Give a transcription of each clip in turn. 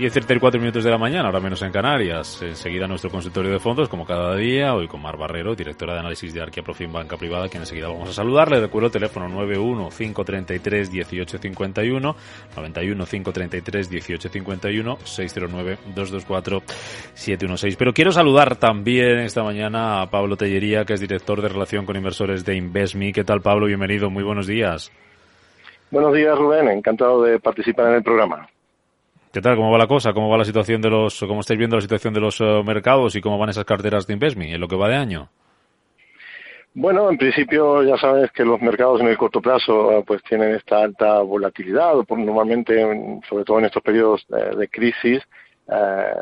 10.34 minutos de la mañana, ahora menos en Canarias. Enseguida nuestro consultorio de fondos, como cada día, hoy con Mar Barrero, directora de análisis de Arquia Profim Banca Privada, quien enseguida vamos a saludarle. Recuerdo el teléfono 91 533 1851, 91 533 1851, 609 224 716. Pero quiero saludar también esta mañana a Pablo Tellería, que es director de relación con inversores de Investme. ¿Qué tal, Pablo? Bienvenido, muy buenos días. Buenos días, Rubén. Encantado de participar en el programa. ¿Qué tal? ¿Cómo va la cosa? ¿Cómo va la situación de los, cómo estáis viendo la situación de los eh, mercados y cómo van esas carteras de Investme en lo que va de año? Bueno, en principio ya sabes que los mercados en el corto plazo eh, pues tienen esta alta volatilidad, normalmente, sobre todo en estos periodos de, crisis, eh,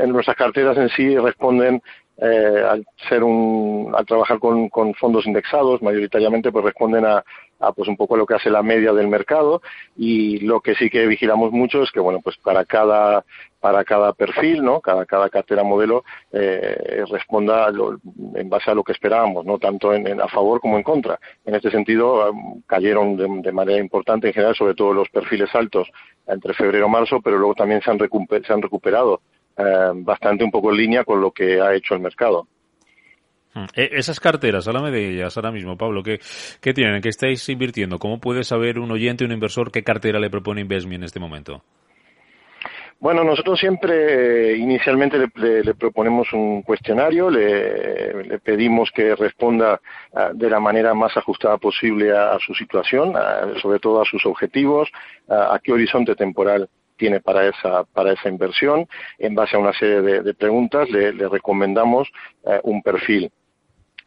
en nuestras carteras en sí responden eh, al ser un, al trabajar con, con, fondos indexados, mayoritariamente pues responden a, a pues un poco lo que hace la media del mercado. Y lo que sí que vigilamos mucho es que bueno pues para cada para cada perfil no cada cada cartera modelo eh, responda en base a lo que esperábamos no tanto en, a favor como en contra. En este sentido cayeron de, manera importante en general sobre todo los perfiles altos entre febrero y marzo pero luego también se han, se han recuperado eh, bastante un poco en línea con lo que ha hecho el mercado esas carteras, háblame de ellas ahora mismo, Pablo. ¿qué, ¿Qué tienen? ¿Qué estáis invirtiendo? ¿Cómo puede saber un oyente, un inversor, qué cartera le propone Investme en este momento? Bueno, nosotros siempre inicialmente le, proponemos un cuestionario, le, pedimos que responda ah, de la manera más ajustada posible a, su situación, sobre todo a sus objetivos, a qué horizonte temporal tiene para esa, para esa inversión. En base a una serie de, preguntas le, recomendamos eh, un perfil.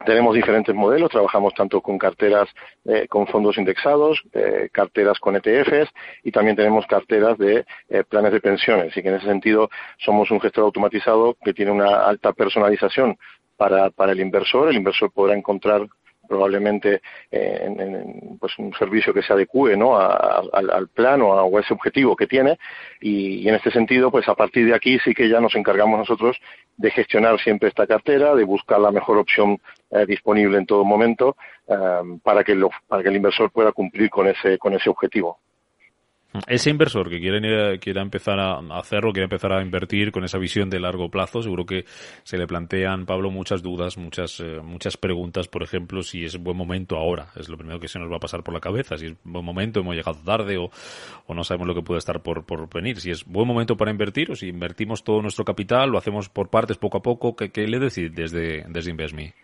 Tenemos diferentes modelos, trabajamos tanto con carteras eh, con fondos indexados, eh, carteras con ETFs y también tenemos carteras de eh, planes de pensiones. Y que en ese sentido somos un gestor automatizado que tiene una alta personalización para, para el inversor. El inversor podrá encontrar probablemente eh, en, pues un servicio que se adecue ¿no? al, plan o a, ese objetivo que tiene y, en este sentido pues a partir de aquí sí que ya nos encargamos nosotros de gestionar siempre esta cartera de buscar la mejor opción eh, disponible en todo momento eh, para que lo, para que el inversor pueda cumplir con ese con ese objetivo ese inversor que quiere, quiera empezar a hacerlo, quiere empezar a invertir con esa visión de largo plazo, seguro que se le plantean, Pablo, muchas dudas, muchas, eh, muchas preguntas, por ejemplo, si es buen momento ahora, es lo primero que se nos va a pasar por la cabeza, si es buen momento, hemos llegado tarde o, o no sabemos lo que puede estar por, por venir, si es buen momento para invertir o si invertimos todo nuestro capital, lo hacemos por partes poco a poco, ¿qué, qué le decís desde, desde InvestMe?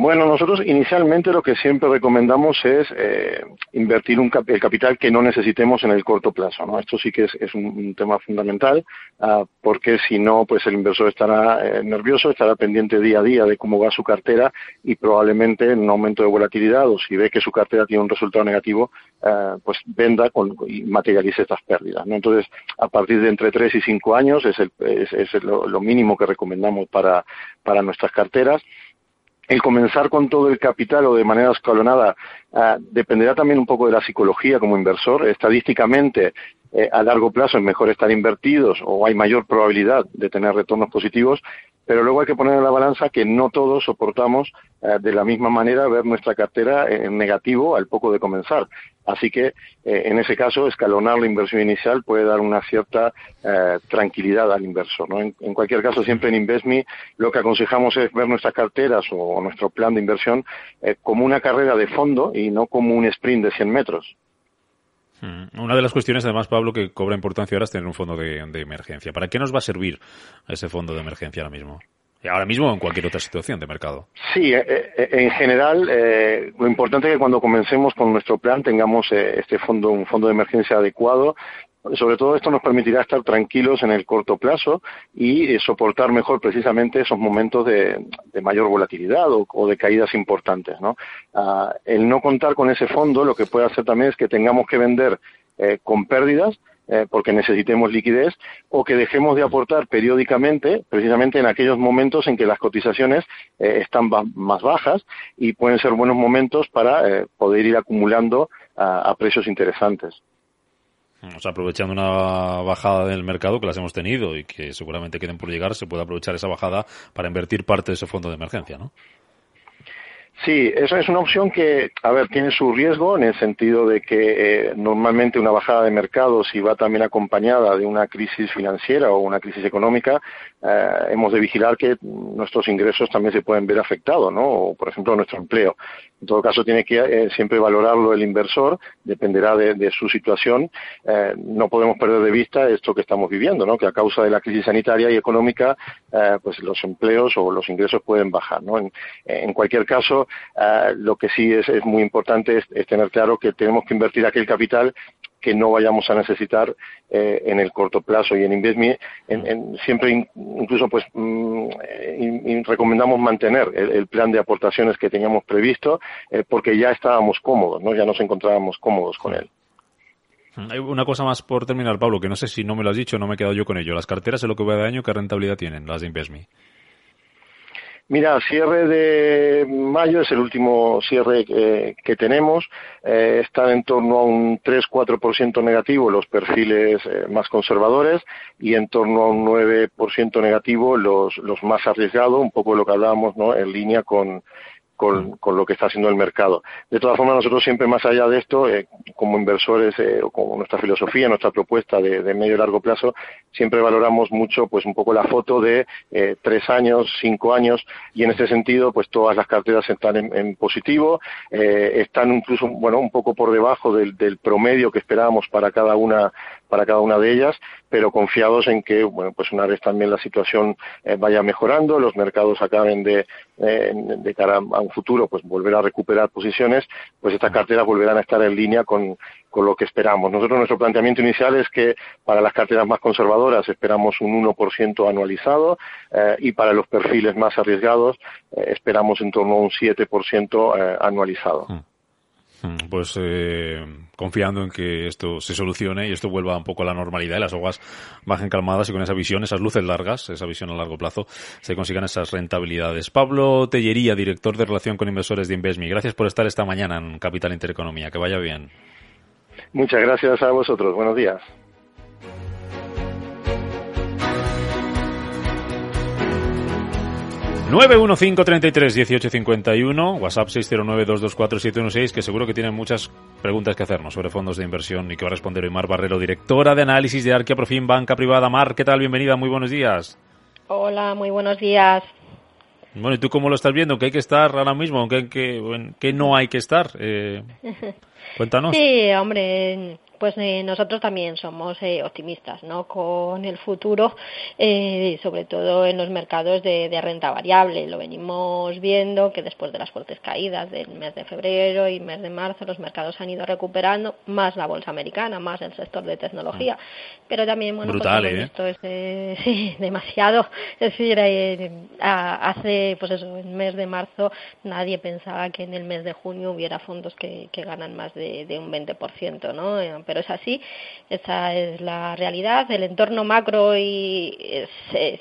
Bueno, nosotros inicialmente lo que siempre recomendamos es eh, invertir un el capital que no necesitemos en el corto plazo. ¿no? Esto sí que es, un, tema fundamental, uh, porque si no, pues el inversor estará eh, nervioso, estará pendiente día a día de cómo va su cartera y probablemente en un aumento de volatilidad o si ve que su cartera tiene un resultado negativo, uh, pues venda con, y materialice estas pérdidas. ¿no? Entonces, a partir de entre 3 y 5 años es, el, es, lo, mínimo que recomendamos para nuestras carteras el comenzar con todo el capital o de manera escalonada uh, dependerá también un poco de la psicología como inversor. Estadísticamente, eh, a largo plazo es mejor estar invertidos o hay mayor probabilidad de tener retornos positivos, pero luego hay que poner en la balanza que no todos soportamos eh, de la misma manera ver nuestra cartera en negativo al poco de comenzar. Así que eh, en ese caso escalonar la inversión inicial puede dar una cierta eh, tranquilidad al inversor. ¿no? En, cualquier caso, siempre en InvestMe lo que aconsejamos es ver nuestras carteras o, o nuestro plan de inversión como una carrera de fondo y no como un sprint de 100 metros. Mm. Una de las cuestiones, además, Pablo, que cobra importancia ahora es tener un fondo de, de, emergencia. ¿Para qué nos va a servir ese fondo de emergencia ahora mismo? Ahora mismo en cualquier otra situación de mercado. Sí, en general, lo importante es que cuando comencemos con nuestro plan tengamos este fondo, un fondo de emergencia adecuado sobre todo esto nos permitirá estar tranquilos en el corto plazo y eh, soportar mejor precisamente esos momentos de, mayor volatilidad o, de caídas importantes. ¿no? Ah, el no contar con ese fondo lo que puede hacer también es que tengamos que vender eh, con pérdidas eh, porque necesitemos liquidez o que dejemos de aportar periódicamente, precisamente en aquellos momentos en que las cotizaciones están más bajas y pueden ser buenos momentos para poder ir acumulando a precios interesantes. O sea, aprovechando una bajada del mercado que las hemos tenido y que seguramente queden por llegar, se puede aprovechar esa bajada para invertir parte de ese fondo de emergencia, ¿no? Sí, eso es una opción que, a ver, tiene su riesgo en el sentido de que eh, normalmente una bajada de mercado, si va también acompañada de una crisis financiera o una crisis económica, eh, hemos de vigilar que nuestros ingresos también se pueden ver afectados, ¿no? O, por ejemplo, nuestro empleo. En todo caso, tiene que eh, siempre valorarlo el inversor, dependerá de, su situación. Eh, no podemos perder de vista esto que estamos viviendo, ¿no? que a causa de la crisis sanitaria y económica, eh, pues los empleos o los ingresos pueden bajar. ¿no? En, cualquier caso, lo que sí es, muy importante es, tener claro que tenemos que invertir aquel capital que no vayamos a necesitar eh, en el corto plazo y en InvestMe en, siempre incluso pues mm, recomendamos mantener el, plan de aportaciones que teníamos previsto eh, porque ya estábamos cómodos no ya nos encontrábamos cómodos con él. Hay una cosa más por terminar Pablo que no sé si no me lo has dicho no me he quedado yo con ello. Las carteras en lo que va de año qué rentabilidad tienen las de InvestMe Mira, cierre de mayo es el último cierre que, tenemos. Eh, están en torno a un 3-4% negativo los perfiles eh, más conservadores y en torno a un 9% negativo los, los más arriesgados, un poco lo que hablábamos ¿no? en línea con, con, con, lo que está haciendo el mercado. De todas formas, nosotros siempre más allá de esto, eh, como inversores eh, o como nuestra filosofía, nuestra propuesta de, de, medio y largo plazo, siempre valoramos mucho pues un poco la foto de eh, tres años, cinco años y en ese sentido pues todas las carteras están en, en positivo, están incluso bueno un poco por debajo del, del promedio que esperábamos para cada una para cada una de ellas, pero confiados en que, bueno, pues una vez también la situación eh, vaya mejorando, los mercados acaben de, eh, de cara a un futuro, pues volver a recuperar posiciones, pues estas carteras volverán a estar en línea con, con lo que esperamos. Nosotros nuestro planteamiento inicial es que para las carteras más conservadoras esperamos un 1% anualizado eh, y para los perfiles más arriesgados esperamos en torno a un 7% anualizado. Mm, pues eh, confiando en que esto se solucione y esto vuelva un poco a la normalidad y las aguas bajen calmadas y con esa visión, esas luces largas, esa visión a largo plazo, se consigan esas rentabilidades. Pablo Tellería, director de Relación con Inversores de Investme, gracias por estar esta mañana en Capital Intereconomía. Que vaya bien. Muchas gracias a vosotros. Buenos días. 915331851, WhatsApp 609224716, que seguro que tienen muchas preguntas que hacernos sobre fondos de inversión y que va a responder hoy Mar Barrero, directora de análisis de Arquia Profim Banca Privada. Mar, ¿qué tal? Bienvenida, muy buenos días. Hola, muy buenos días. Bueno, ¿y tú cómo lo estás viendo? ¿Qué hay que estar ahora mismo? ¿Qué, qué, qué no hay que estar? Eh, cuéntanos. Sí, hombre, pues eh, nosotros también somos eh, optimistas ¿no? con el futuro, eh, sobre todo en los mercados de, renta variable. Lo venimos viendo que después de las fuertes caídas del mes de febrero y mes de marzo, los mercados han ido recuperando, más la bolsa americana, más el sector de tecnología. Pero también, bueno, pues esto es sí, demasiado. Es decir, hace, pues eso, en el mes de marzo nadie pensaba que en el mes de junio hubiera fondos que, que ganan más de, de un 20%, ¿no? Pero es así, esa es la realidad. El entorno macro y es,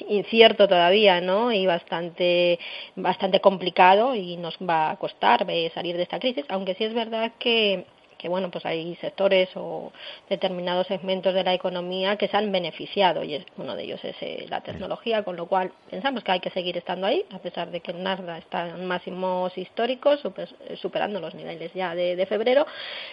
incierto todavía, ¿no? Y bastante, bastante complicado y nos va a costar eh, salir de esta crisis, aunque sí es verdad que que bueno, pues hay sectores o determinados segmentos de la economía que se han beneficiado y uno de ellos es eh, la tecnología, con lo cual pensamos que hay que seguir estando ahí, a pesar de que el Nasdaq está en máximos históricos, superando los niveles ya de, febrero,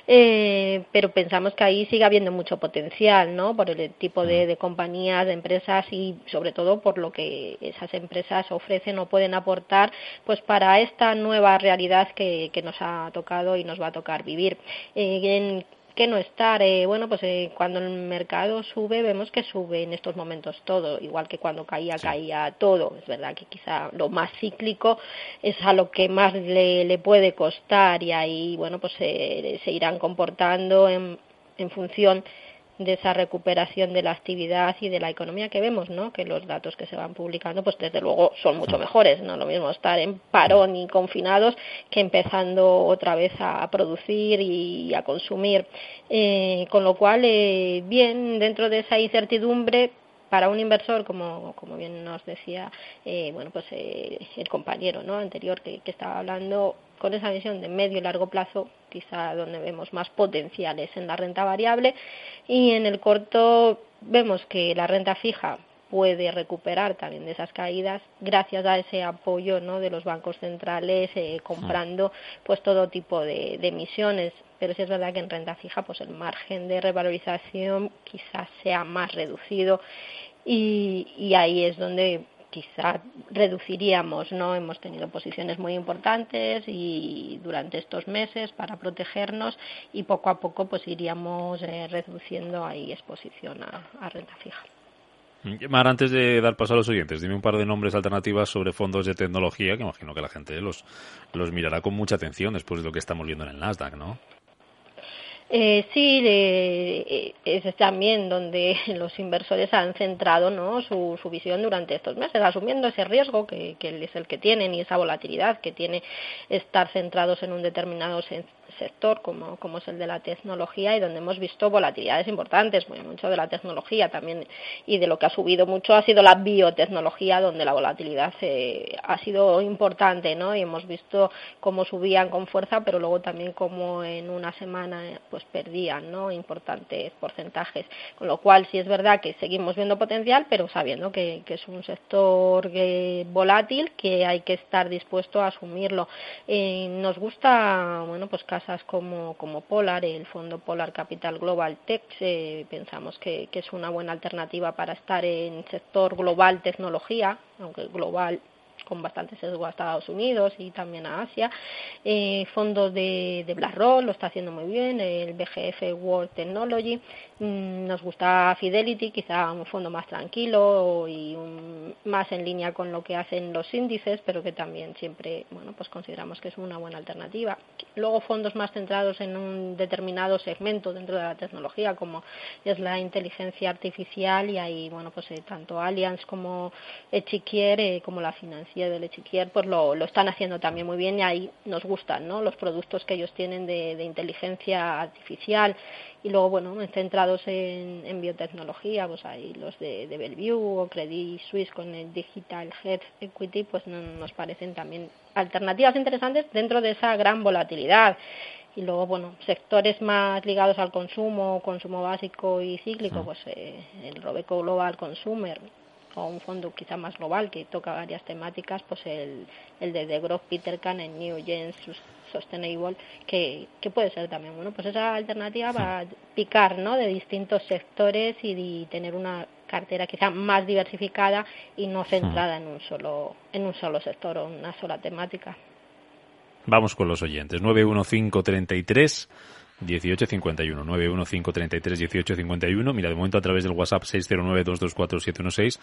eh, pero pensamos que ahí sigue habiendo mucho potencial, ¿no? Por el tipo de, de compañías, de empresas y sobre todo por lo que esas empresas ofrecen o pueden aportar, pues para esta nueva realidad que, que nos ha tocado y nos va a tocar vivir. Eh, ¿Qué no estar? Eh, bueno, pues eh, cuando el mercado sube, vemos que sube en estos momentos todo, igual que cuando caía, caía todo. Es verdad que quizá lo más cíclico es a lo que más le, le puede costar y ahí, bueno, pues se irán comportando en, en función de esa recuperación de la actividad y de la economía que vemos, ¿no? Que los datos que se van publicando, pues desde luego son mucho mejores, no lo mismo estar en parón y confinados que empezando otra vez a producir y a consumir, eh, con lo cual eh, bien dentro de esa incertidumbre para un inversor, como, como bien nos decía eh, bueno, pues, eh, el compañero ¿no? anterior que, que, estaba hablando, con esa visión de medio y largo plazo, quizá donde vemos más potenciales en la renta variable, y en el corto vemos que la renta fija puede recuperar también de esas caídas gracias a ese apoyo ¿no? de los bancos centrales eh, comprando pues todo tipo de, emisiones pero sí es verdad que en renta fija pues el margen de revalorización quizás sea más reducido y, y ahí es donde quizá reduciríamos, ¿no? Hemos tenido posiciones muy importantes y durante estos meses para protegernos y poco a poco pues iríamos eh, reduciendo ahí exposición a, renta fija. Mar, antes de dar paso a los oyentes, dime un par de nombres alternativas sobre fondos de tecnología, que imagino que la gente los, los mirará con mucha atención después de lo que estamos viendo en el Nasdaq, ¿no? Eh, sí, eh, es también donde los inversores han centrado ¿no? su, su visión durante estos meses, asumiendo ese riesgo que, que es el que tienen y esa volatilidad que tiene estar centrados en un determinado sector como, como es el de la tecnología y donde hemos visto volatilidades importantes, muy mucho de la tecnología también y de lo que ha subido mucho ha sido la biotecnología donde la volatilidad eh, ha sido importante, ¿no? Y hemos visto cómo subían con fuerza, pero luego también cómo en una semana pues perdían, ¿no? Importantes porcentajes, con lo cual sí es verdad que seguimos viendo potencial, pero sabiendo que, que es un sector eh, volátil que hay que estar dispuesto a asumirlo. Eh, nos gusta, bueno, pues casi como, como Polar, el fondo Polar Capital Global Tech, eh, pensamos que, que es una buena alternativa para estar en sector global tecnología, aunque global con bastante sesgo a Estados Unidos y también a Asia. Eh, fondos de, de BlackRock lo está haciendo muy bien, el BGF World Technology. Mm, nos gusta Fidelity, quizá un fondo más tranquilo y un, más en línea con lo que hacen los índices, pero que también siempre, bueno, pues consideramos que es una buena alternativa. Luego fondos más centrados en un determinado segmento dentro de la tecnología, como es la inteligencia artificial y ahí, bueno, pues eh, tanto Allianz como Echiquier, eh, como la financiación del Echiquier pues lo, lo, están haciendo también muy bien y ahí nos gustan ¿no? los productos que ellos tienen de, de inteligencia artificial y luego bueno centrados en, en biotecnología pues hay los de, de Bellevue o Credit Suisse con el Digital Health Equity pues no, nos parecen también alternativas interesantes dentro de esa gran volatilidad y luego bueno sectores más ligados al consumo consumo básico y cíclico pues eh, el Robeco Global Consumer o un fondo quizá más global que toca varias temáticas, pues el, el de The Growth Peter Kahn en New Gen Sustainable, que, que puede ser también, bueno, pues esa alternativa va a picar, ¿no?, de distintos sectores y, y tener una cartera quizá más diversificada y no centrada en un solo en un solo sector o una sola temática. Vamos con los oyentes. 91533 1851 91533 1851 mira de momento a través del WhatsApp 609 224716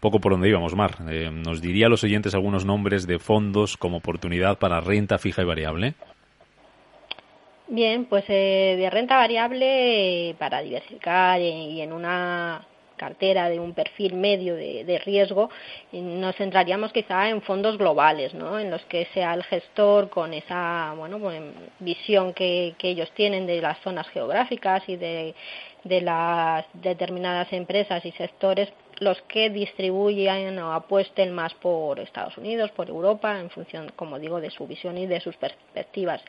poco por donde íbamos Mar. Eh, nos diría a los oyentes algunos nombres de fondos como oportunidad para renta fija y variable. Bien, pues eh, de renta variable para diversificar y en una cartera de un perfil medio de, de riesgo, nos centraríamos quizá en fondos globales, ¿no? en los que sea el gestor con esa bueno, visión que, ellos tienen de las zonas geográficas y de las determinadas empresas y sectores los que distribuyan o apuesten más por Estados Unidos, por Europa, en función, como digo, de su visión y de sus perspectivas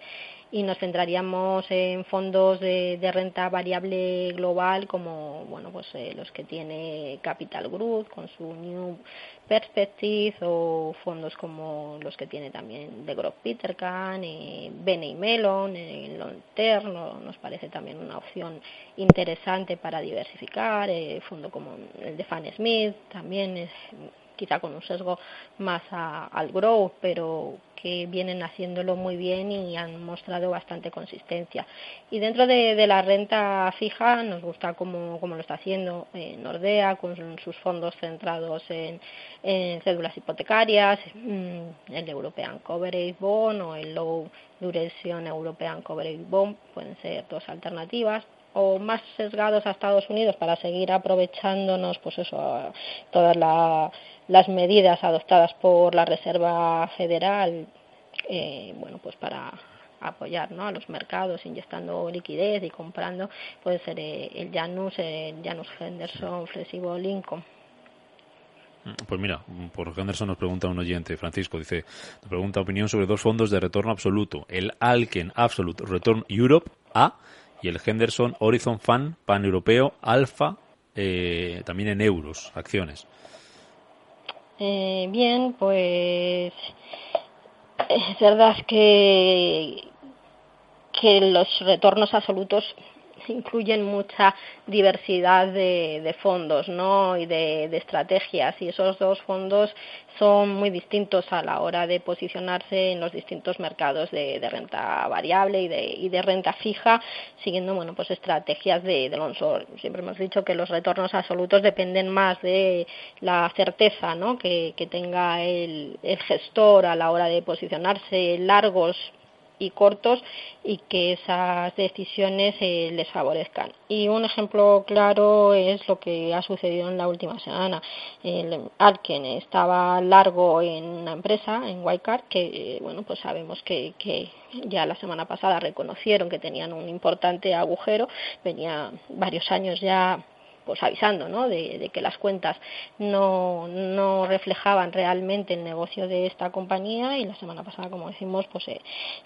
y nos centraríamos en fondos de, de renta variable global como bueno pues eh, los que tiene Capital Group con su New Perspective o fondos como los que tiene también de Growth Peter Kahn, eh, Bene Melon, en Long Term, nos parece también una opción interesante para diversificar, eh, fondo como el de Fan Smith también es quizá con un sesgo más al growth, pero que vienen haciéndolo muy bien y han mostrado bastante consistencia. Y dentro de, la renta fija nos gusta cómo, lo está haciendo eh, Nordea, con sus fondos centrados en, cédulas hipotecarias, mm, el European Coverage Bond o el Low Duration European Coverage Bond, pueden ser dos alternativas o más sesgados a Estados Unidos para seguir aprovechándonos pues eso todas las medidas adoptadas por la Reserva Federal eh, bueno pues para apoyar ¿no? a los mercados inyectando liquidez y comprando puede ser eh, el Janus el Janus Henderson Flexible Lincoln pues mira, por Henderson nos pregunta un oyente, Francisco, dice, nos pregunta opinión sobre dos fondos de retorno absoluto, el Alken Absolute Return Europe A y el Henderson Horizon Fund Pan-Europeo Alfa, eh, también en euros, acciones. Eh, bien, pues es verdad que, que los retornos absolutos incluyen mucha diversidad de, fondos ¿no? y de, estrategias y esos dos fondos son muy distintos a la hora de posicionarse en los distintos mercados de, renta variable y de, de, renta fija siguiendo bueno pues estrategias de, de. Siempre hemos dicho que los retornos absolutos dependen más de la certeza ¿no? que, que tenga el, el gestor a la hora de posicionarse largos y cortos y que esas decisiones eh, les favorezcan. Y un ejemplo claro es lo que ha sucedido en la última semana. El Alken estaba largo en una empresa, en Wildcard, que bueno, pues sabemos que, que ya la semana pasada reconocieron que tenían un importante agujero, venía varios años ya pues avisando ¿no? de, que las cuentas no, no reflejaban realmente el negocio de esta compañía y la semana pasada como decimos pues se,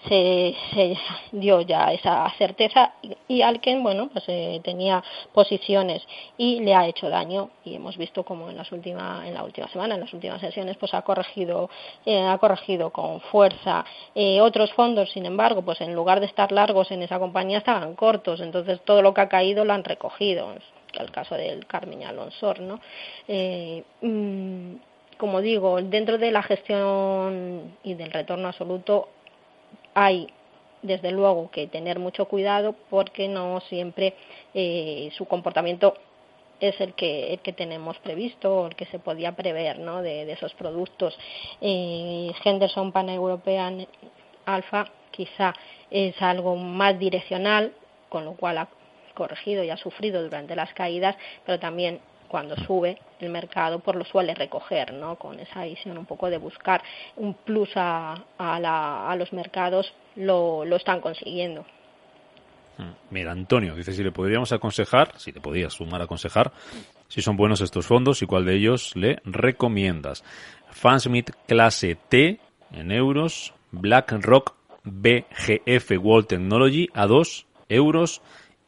se, dio ya esa certeza y, Alken bueno pues eh, tenía posiciones y le ha hecho daño y hemos visto como en las últimas en la última semana en las últimas sesiones pues ha corregido eh, ha corregido con fuerza eh, otros fondos. Sin embargo pues en lugar de estar largos en esa compañía estaban cortos. Entonces todo lo que ha caído lo han recogido el caso del Carmen Alonso, ¿no? Eh, mm, como digo, dentro de la gestión y del retorno absoluto hay desde luego que tener mucho cuidado porque no siempre eh, su comportamiento es el que, el que tenemos previsto o el que se podía prever ¿no? de, esos productos. Eh, Henderson Pan European Alpha quizá es algo más direccional, con lo cual corregido y ha sufrido durante las caídas, pero también cuando sube el mercado por lo suele recoger, ¿no? Con esa visión un poco de buscar un plus a, a, los mercados lo, lo están consiguiendo. Mm. Mira, Antonio dice si le podríamos aconsejar, si le podías sumar a aconsejar, si son buenos estos fondos y cuál de ellos le recomiendas. Fansmith clase T en euros, BlackRock BGF World Technology a 2 euros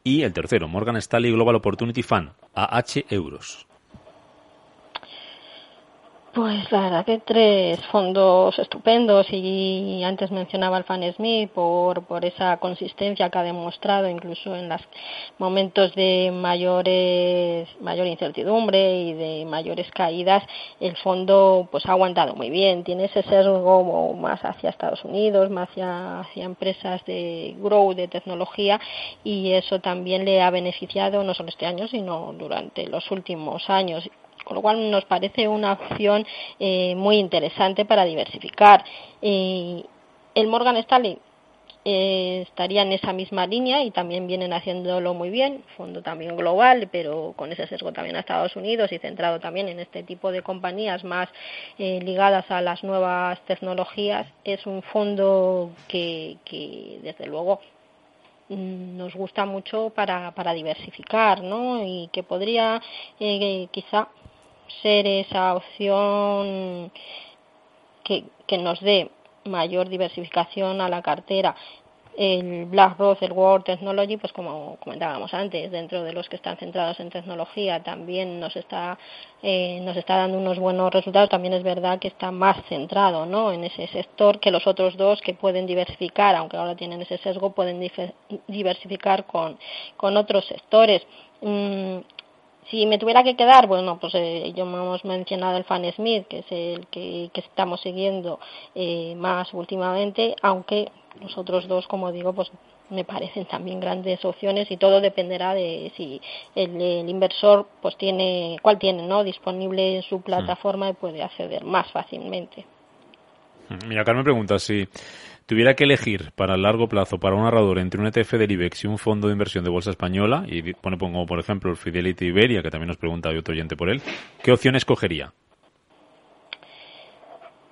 y el tercero, Morgan Stanley Global Opportunity Fund, a H euros. Pues la verdad que tres fondos estupendos y antes mencionaba al Fan Smith por, por esa consistencia que ha demostrado incluso en los momentos de mayores, mayor incertidumbre y de mayores caídas, el fondo pues ha aguantado muy bien, tiene ese sesgo más hacia Estados Unidos, más hacia, hacia empresas de grow, de tecnología y eso también le ha beneficiado no solo este año sino durante los últimos años con lo cual nos parece una opción eh, muy interesante para diversificar. el Morgan Stanley eh, estaría en esa misma línea y también vienen haciéndolo muy bien, fondo también global, pero con ese sesgo también a Estados Unidos y centrado también en este tipo de compañías más eh, ligadas a las nuevas tecnologías. Es un fondo que, que desde luego mm, nos gusta mucho para, para diversificar, ¿no? Y que podría eh, quizá ser esa opción que, que nos dé mayor diversificación a la cartera. El BlackRock, el World Technology, pues como comentábamos antes, dentro de los que están centrados en tecnología, también nos está, eh, nos está dando unos buenos resultados. También es verdad que está más centrado ¿no? en ese sector que los otros dos que pueden diversificar, aunque ahora tienen ese sesgo, pueden diversificar con, con otros sectores. Mm, Si me tuviera que quedar, bueno, pues eh, yo hemos mencionado el Fan Smith, que es el que, estamos siguiendo eh, más últimamente, aunque los otros dos, como digo, pues me parecen también grandes opciones y todo dependerá de si el, inversor pues tiene cuál tiene no disponible en su hmm. plataforma y puede acceder más fácilmente. Mira, Carmen pregunta si tuviera que elegir para el largo plazo para un ahorrador entre un ETF del IBEX y un fondo de inversión de bolsa española, y pone como por ejemplo el Fidelity Iberia, que también nos pregunta hay otro oyente por él, ¿qué opción escogería?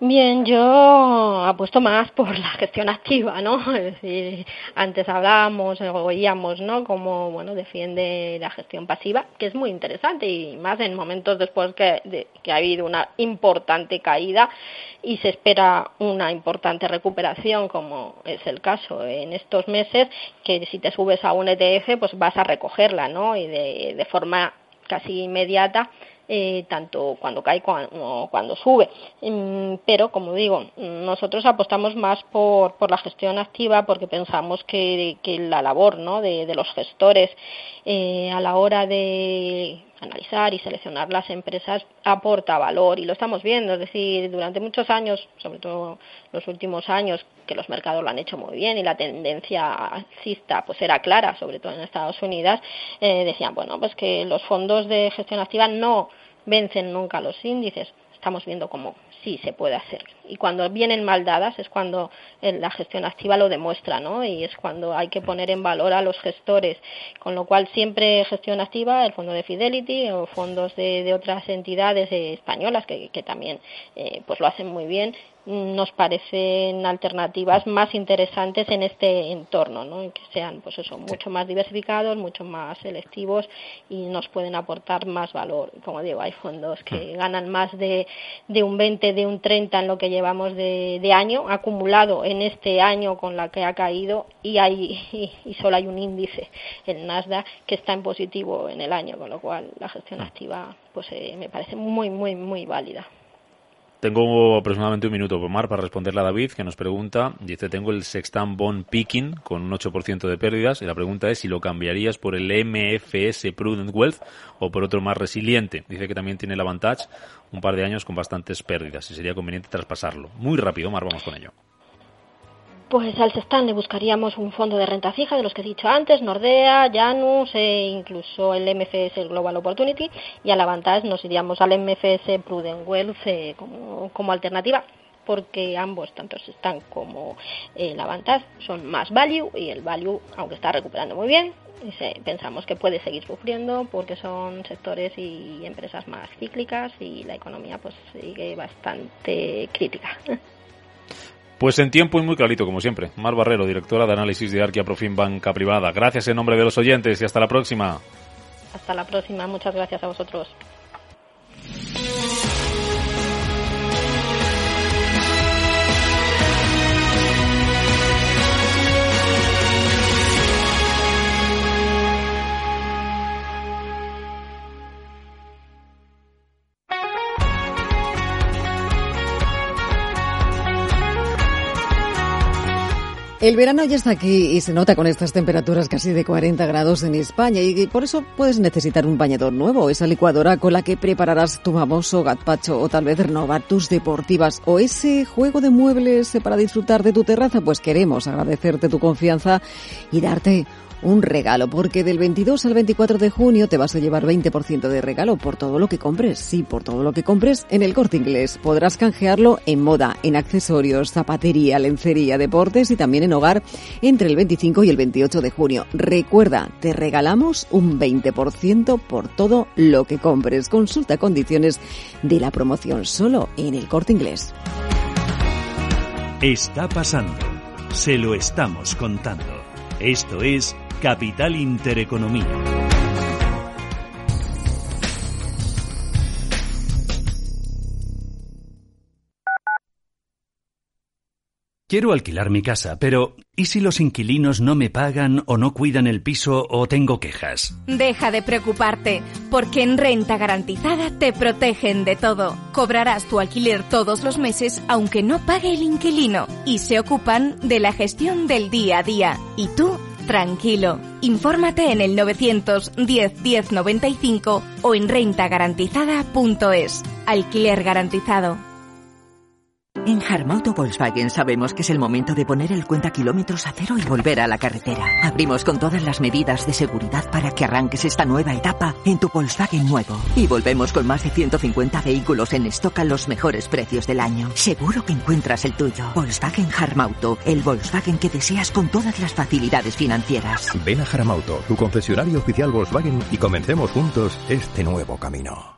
Bien, yo apuesto más por la gestión activa, ¿no? Es decir, antes hablábamos o oíamos, ¿no? Cómo, bueno, defiende la gestión pasiva, que es muy interesante y más en momentos después que, de, que ha habido una importante caída y se espera una importante recuperación, como es el caso en estos meses, que si te subes a un ETF, pues vas a recogerla, ¿no? Y de, de forma casi inmediata eh, tanto cuando cae como cuando sube. Mm, pero, como digo, nosotros apostamos más por, por la gestión activa porque pensamos que, que la labor ¿no? de, de los gestores eh, a la hora de analizar y seleccionar las empresas aporta valor y lo estamos viendo, es decir, durante muchos años, sobre todo los últimos años, que los mercados lo han hecho muy bien y la tendencia alcista pues era clara, sobre todo en Estados Unidos, eh, decían, bueno, pues que los fondos de gestión activa no vencen nunca los índices, estamos viendo cómo sí se puede hacer. Y cuando vienen mal dadas es cuando eh, la gestión activa lo demuestra, ¿no? Y es cuando hay que poner en valor a los gestores. Con lo cual siempre gestión activa, el fondo de Fidelity o fondos de, otras entidades españolas que, también eh, pues lo hacen muy bien nos parecen alternativas más interesantes en este entorno, ¿no? que sean pues eso, mucho más diversificados, mucho más selectivos y nos pueden aportar más valor. Como digo, hay fondos que mm. ganan más de, de un 20, de un 30 en lo que llevamos de, de año, acumulado en este año con la que ha caído y, hay, y, solo hay un índice, el Nasdaq, que está en positivo en el año, con lo cual la gestión mm. activa pues eh, me parece muy, muy, muy válida. Tengo aproximadamente un minuto, Omar, para responderle a David, que nos pregunta, dice, tengo el Sextan Bond Picking con un 8% de pérdidas, y la pregunta es si lo cambiarías por el MFS Prudent Wealth o por otro más resiliente. Dice que también tiene el Avantage un par de años con bastantes pérdidas y sería conveniente traspasarlo. Muy rápido, Omar, vamos con ello. Pues al Sestan le buscaríamos un fondo de renta fija de los que he dicho antes, Nordea, Janus e incluso el MFS Global Opportunity y al Avantage nos iríamos al MFS Prudent Wealth eh, como, alternativa porque ambos, tanto Sestan como el Avantage, son más value y el value, aunque está recuperando muy bien, pensamos que puede seguir sufriendo porque son sectores y empresas más cíclicas y la economía pues sigue bastante crítica. Pues en tiempo y muy clarito, como siempre. Mar Barrero, directora de análisis de Arquia Profim Banca Privada. Gracias en nombre de los oyentes y hasta la próxima. Hasta la próxima. Muchas gracias a vosotros. El verano ya está aquí y se nota con estas temperaturas casi de 40 grados en España y por eso puedes necesitar un bañador nuevo, esa licuadora con la que prepararás tu famoso gazpacho o tal vez renovar tus deportivas o ese juego de muebles para disfrutar de tu terraza, pues queremos agradecerte tu confianza y darte un regalo, porque del 22 al 24 de junio te vas a llevar 20% de regalo por todo lo que compres. Sí, por todo lo que compres en el corte inglés. Podrás canjearlo en moda, en accesorios, zapatería, lencería, deportes y también en hogar entre el 25 y el 28 de junio. Recuerda, te regalamos un 20% por todo lo que compres. Consulta condiciones de la promoción solo en el corte inglés. Está pasando. Se lo estamos contando. Esto es Capital Intereconomía. Quiero alquilar mi casa, pero ¿y si los inquilinos no me pagan o no cuidan el piso o tengo quejas? Deja de preocuparte, porque en Renta Garantizada te protegen de todo. Cobrarás tu alquiler todos los meses aunque no pague el inquilino y se ocupan de la gestión del día a día. Y tú tranquilo. Infórmate en el 910 1095 o en rentagarantizada.es. Alquiler garantizado. En Harmauto Volkswagen sabemos que es el momento de poner el cuenta kilómetros a cero y volver a la carretera. Abrimos con todas las medidas de seguridad para que arranques esta nueva etapa en tu Volkswagen nuevo. Y volvemos con más de 150 vehículos en stock a los mejores precios del año. Seguro que encuentras el tuyo. Volkswagen Harmauto, el Volkswagen que deseas con todas las facilidades financieras. Ven a Harmauto, tu concesionario oficial Volkswagen y comencemos juntos este nuevo camino.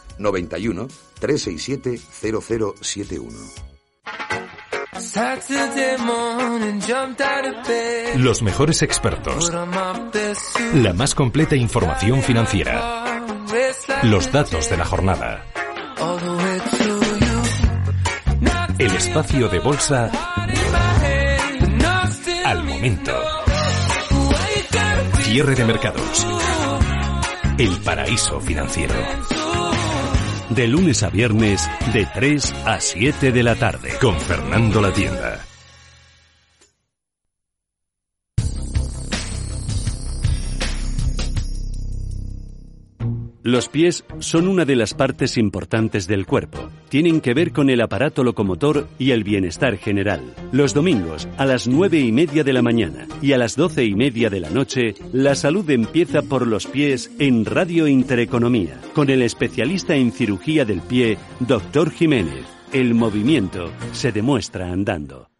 91 367 0071. Los mejores expertos. La más completa información financiera. Los datos de la jornada. El espacio de bolsa al momento. Cierre de mercados. El paraíso financiero. De lunes a viernes, de 3 a 7 de la tarde. Con Fernando La Tienda. Los pies son una de las partes importantes del cuerpo. Tienen que ver con el aparato locomotor y el bienestar general. Los domingos, a las nueve y media de la mañana y a las doce y media de la noche, la salud empieza por los pies en Radio Intereconomía, con el especialista en cirugía del pie, Dr. Jiménez. El movimiento se demuestra andando.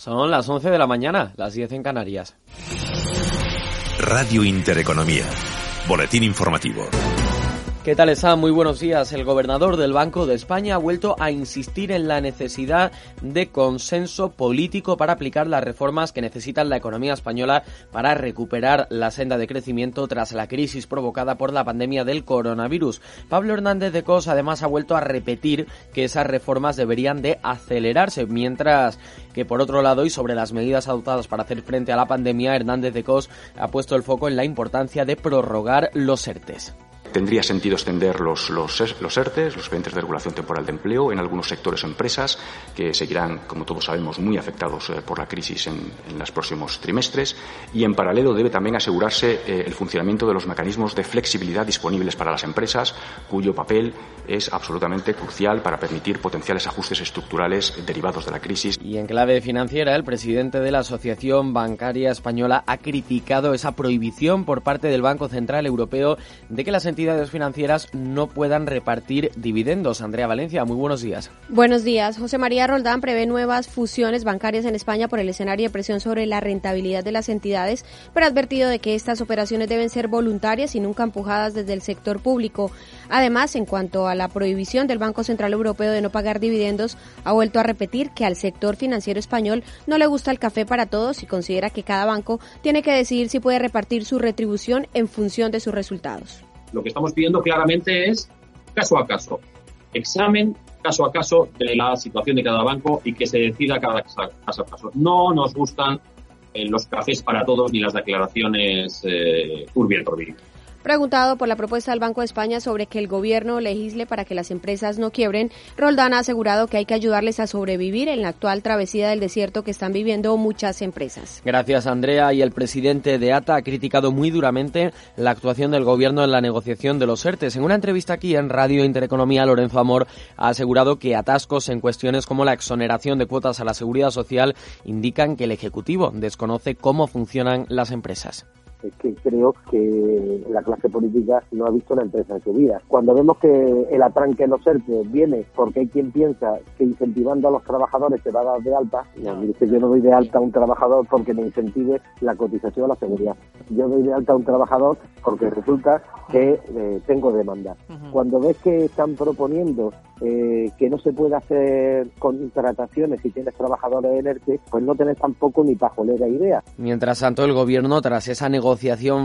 Son las 11 de la mañana, las 10 en Canarias. Radio Intereconomía. Boletín informativo. ¿Qué tal está? Muy buenos días. El gobernador del Banco de España ha vuelto a insistir en la necesidad de consenso político para aplicar las reformas que necesita la economía española para recuperar la senda de crecimiento tras la crisis provocada por la pandemia del coronavirus. Pablo Hernández de Cos además ha vuelto a repetir que esas reformas deberían de acelerarse, mientras que por otro lado y sobre las medidas adoptadas para hacer frente a la pandemia, Hernández de Cos ha puesto el foco en la importancia de prorrogar los ERTES. Tendría sentido extender los, los, los ERTES, los expedientes de regulación temporal de empleo, en algunos sectores o empresas que seguirán, como todos sabemos, muy afectados eh, por la crisis en, en, los próximos trimestres. Y, en paralelo, debe también asegurarse eh, el funcionamiento de los mecanismos de flexibilidad disponibles para las empresas, cuyo papel es absolutamente crucial para permitir potenciales ajustes estructurales derivados de la crisis. Y en clave financiera, el presidente de la Asociación Bancaria Española ha criticado esa prohibición por parte del Banco Central Europeo de que las entidades entidades financieras no puedan repartir dividendos. Andrea Valencia, muy buenos días. Buenos días. José María Roldán prevé nuevas fusiones bancarias en España por el escenario de presión sobre la rentabilidad de las entidades, pero ha advertido de que estas operaciones deben ser voluntarias y nunca empujadas desde el sector público. Además, en cuanto a la prohibición del Banco Central Europeo de no pagar dividendos, ha vuelto a repetir que al sector financiero español no le gusta el café para todos y considera que cada banco tiene que decidir si puede repartir su retribución en función de sus resultados. Lo que estamos pidiendo claramente es caso a caso, examen caso a caso de la situación de cada banco y que se decida cada caso a caso. No nos gustan eh, los cafés para todos ni las declaraciones eh, orbi. Preguntado por la propuesta del Banco de España sobre que el gobierno legisle para que las empresas no quiebren, Roldán ha asegurado que hay que ayudarles a sobrevivir en la actual travesía del desierto que están viviendo muchas empresas. Gracias, Andrea. Y el presidente de ATA ha criticado muy duramente la actuación del gobierno en la negociación de los ERTES. En una entrevista aquí en Radio Intereconomía, Lorenzo Amor ha asegurado que atascos en cuestiones como la exoneración de cuotas a la seguridad social indican que el Ejecutivo desconoce cómo funcionan las empresas. Es que creo que la clase política no ha visto una empresa en su vida. Cuando vemos que el atranque en los ERTE viene porque hay quien piensa que incentivando a los trabajadores se va a dar de alta, no, dice, yo no doy de alta a un trabajador porque me incentive la cotización a la seguridad. Yo doy de alta a un trabajador porque resulta que eh, tengo demanda. Cuando ves que están proponiendo eh, que no se puede hacer contrataciones si tienes trabajadores en ERTE, pues no tenés tampoco ni pajolera idea. Mientras tanto, el gobierno, tras esa negociación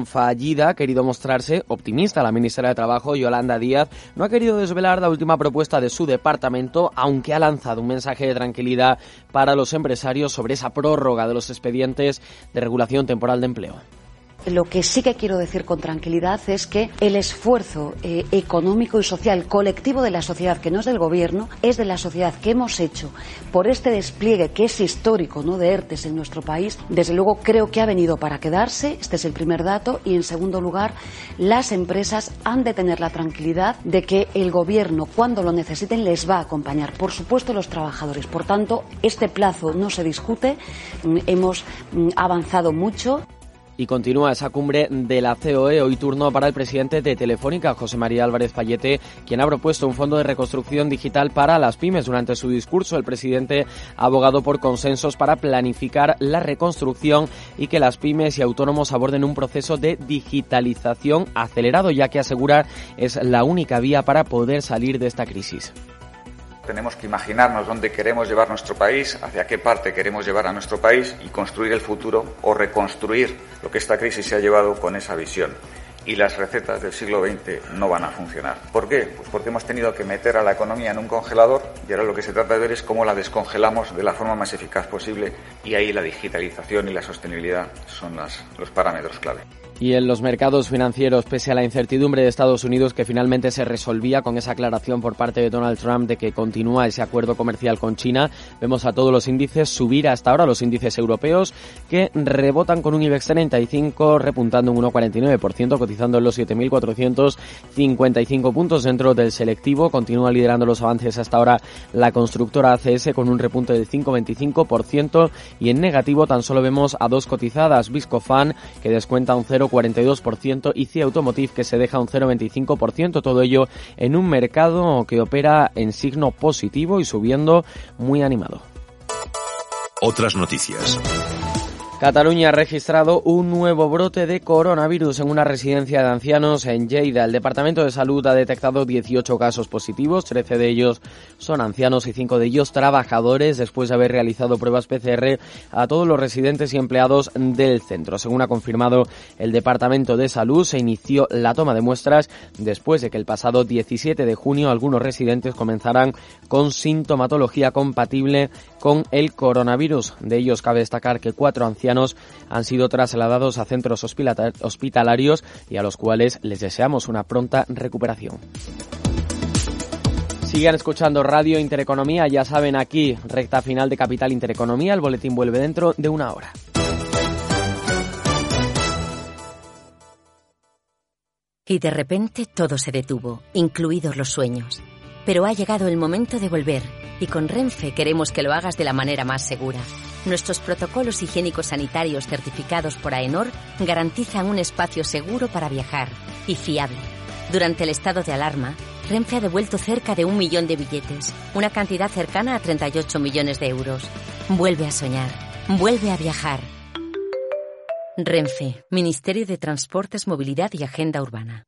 fallida, ha querido mostrarse optimista. La ministra de Trabajo, Yolanda Díaz, no ha querido desvelar la última propuesta de su departamento, aunque ha lanzado un mensaje de tranquilidad para los empresarios sobre esa prórroga de los expedientes de regulación temporal de empleo. Lo que sí que quiero decir con tranquilidad es que el esfuerzo eh, económico y social colectivo de la sociedad, que no es del Gobierno, es de la sociedad que hemos hecho por este despliegue que es histórico ¿no? de ERTES en nuestro país. Desde luego creo que ha venido para quedarse, este es el primer dato, y en segundo lugar, las empresas han de tener la tranquilidad de que el Gobierno, cuando lo necesiten, les va a acompañar. Por supuesto, los trabajadores. Por tanto, este plazo no se discute. Mm, hemos mm, avanzado mucho. Y continúa esa cumbre de la COE, hoy turno para el presidente de Telefónica, José María Álvarez Payete, quien ha propuesto un fondo de reconstrucción digital para las pymes. Durante su discurso, el presidente ha abogado por consensos para planificar la reconstrucción y que las pymes y autónomos aborden un proceso de digitalización acelerado, ya que asegura es la única vía para poder salir de esta crisis. Tenemos que imaginarnos dónde queremos llevar nuestro país, hacia qué parte queremos llevar a nuestro país y construir el futuro o reconstruir lo que esta crisis se ha llevado con esa visión. Y las recetas del siglo XX no van a funcionar. ¿Por qué? Pues porque hemos tenido que meter a la economía en un congelador y ahora lo que se trata de ver es cómo la descongelamos de la forma más eficaz posible y ahí la digitalización y la sostenibilidad son los parámetros clave. Y en los mercados financieros, pese a la incertidumbre de Estados Unidos que finalmente se resolvía con esa aclaración por parte de Donald Trump de que continúa ese acuerdo comercial con China, vemos a todos los índices subir hasta ahora, los índices europeos que rebotan con un IBEX 35 repuntando un 1,49%, cotizando en los 7.455 puntos dentro del selectivo. Continúa liderando los avances hasta ahora la constructora ACS con un repunte del 5,25% y en negativo tan solo vemos a dos cotizadas, Viscofan que descuenta un 0 0,42% y CIA Automotive que se deja un 0,25%, todo ello en un mercado que opera en signo positivo y subiendo muy animado. Otras noticias. Cataluña ha registrado un nuevo brote de coronavirus en una residencia de ancianos en Lleida. El Departamento de Salud ha detectado 18 casos positivos, 13 de ellos son ancianos y 5 de ellos trabajadores, después de haber realizado pruebas PCR a todos los residentes y empleados del centro. Según ha confirmado el Departamento de Salud, se inició la toma de muestras después de que el pasado 17 de junio algunos residentes comenzaran con sintomatología compatible con el coronavirus. De ellos cabe destacar que cuatro ancianos han sido trasladados a centros hospitalarios y a los cuales les deseamos una pronta recuperación. Sigan escuchando Radio Intereconomía, ya saben aquí, recta final de Capital Intereconomía, el boletín vuelve dentro de una hora. Y de repente todo se detuvo, incluidos los sueños. Pero ha llegado el momento de volver, y con Renfe queremos que lo hagas de la manera más segura nuestros protocolos higiénicos sanitarios certificados por AENOR garantizan un espacio seguro para viajar y fiable. Durante el estado de alarma, Renfe ha devuelto cerca de un millón de billetes, una cantidad cercana a 38 millones de euros. Vuelve a soñar, vuelve a viajar. Renfe, Ministerio de Transportes, Movilidad y Agenda Urbana.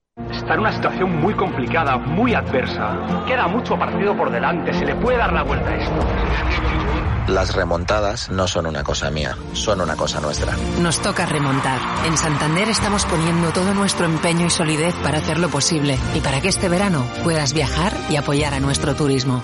Está en una situación muy complicada, muy adversa. Queda mucho partido por delante, se le puede dar la vuelta a esto. Las remontadas no son una cosa mía, son una cosa nuestra. Nos toca remontar. En Santander estamos poniendo todo nuestro empeño y solidez para hacerlo posible y para que este verano puedas viajar y apoyar a nuestro turismo.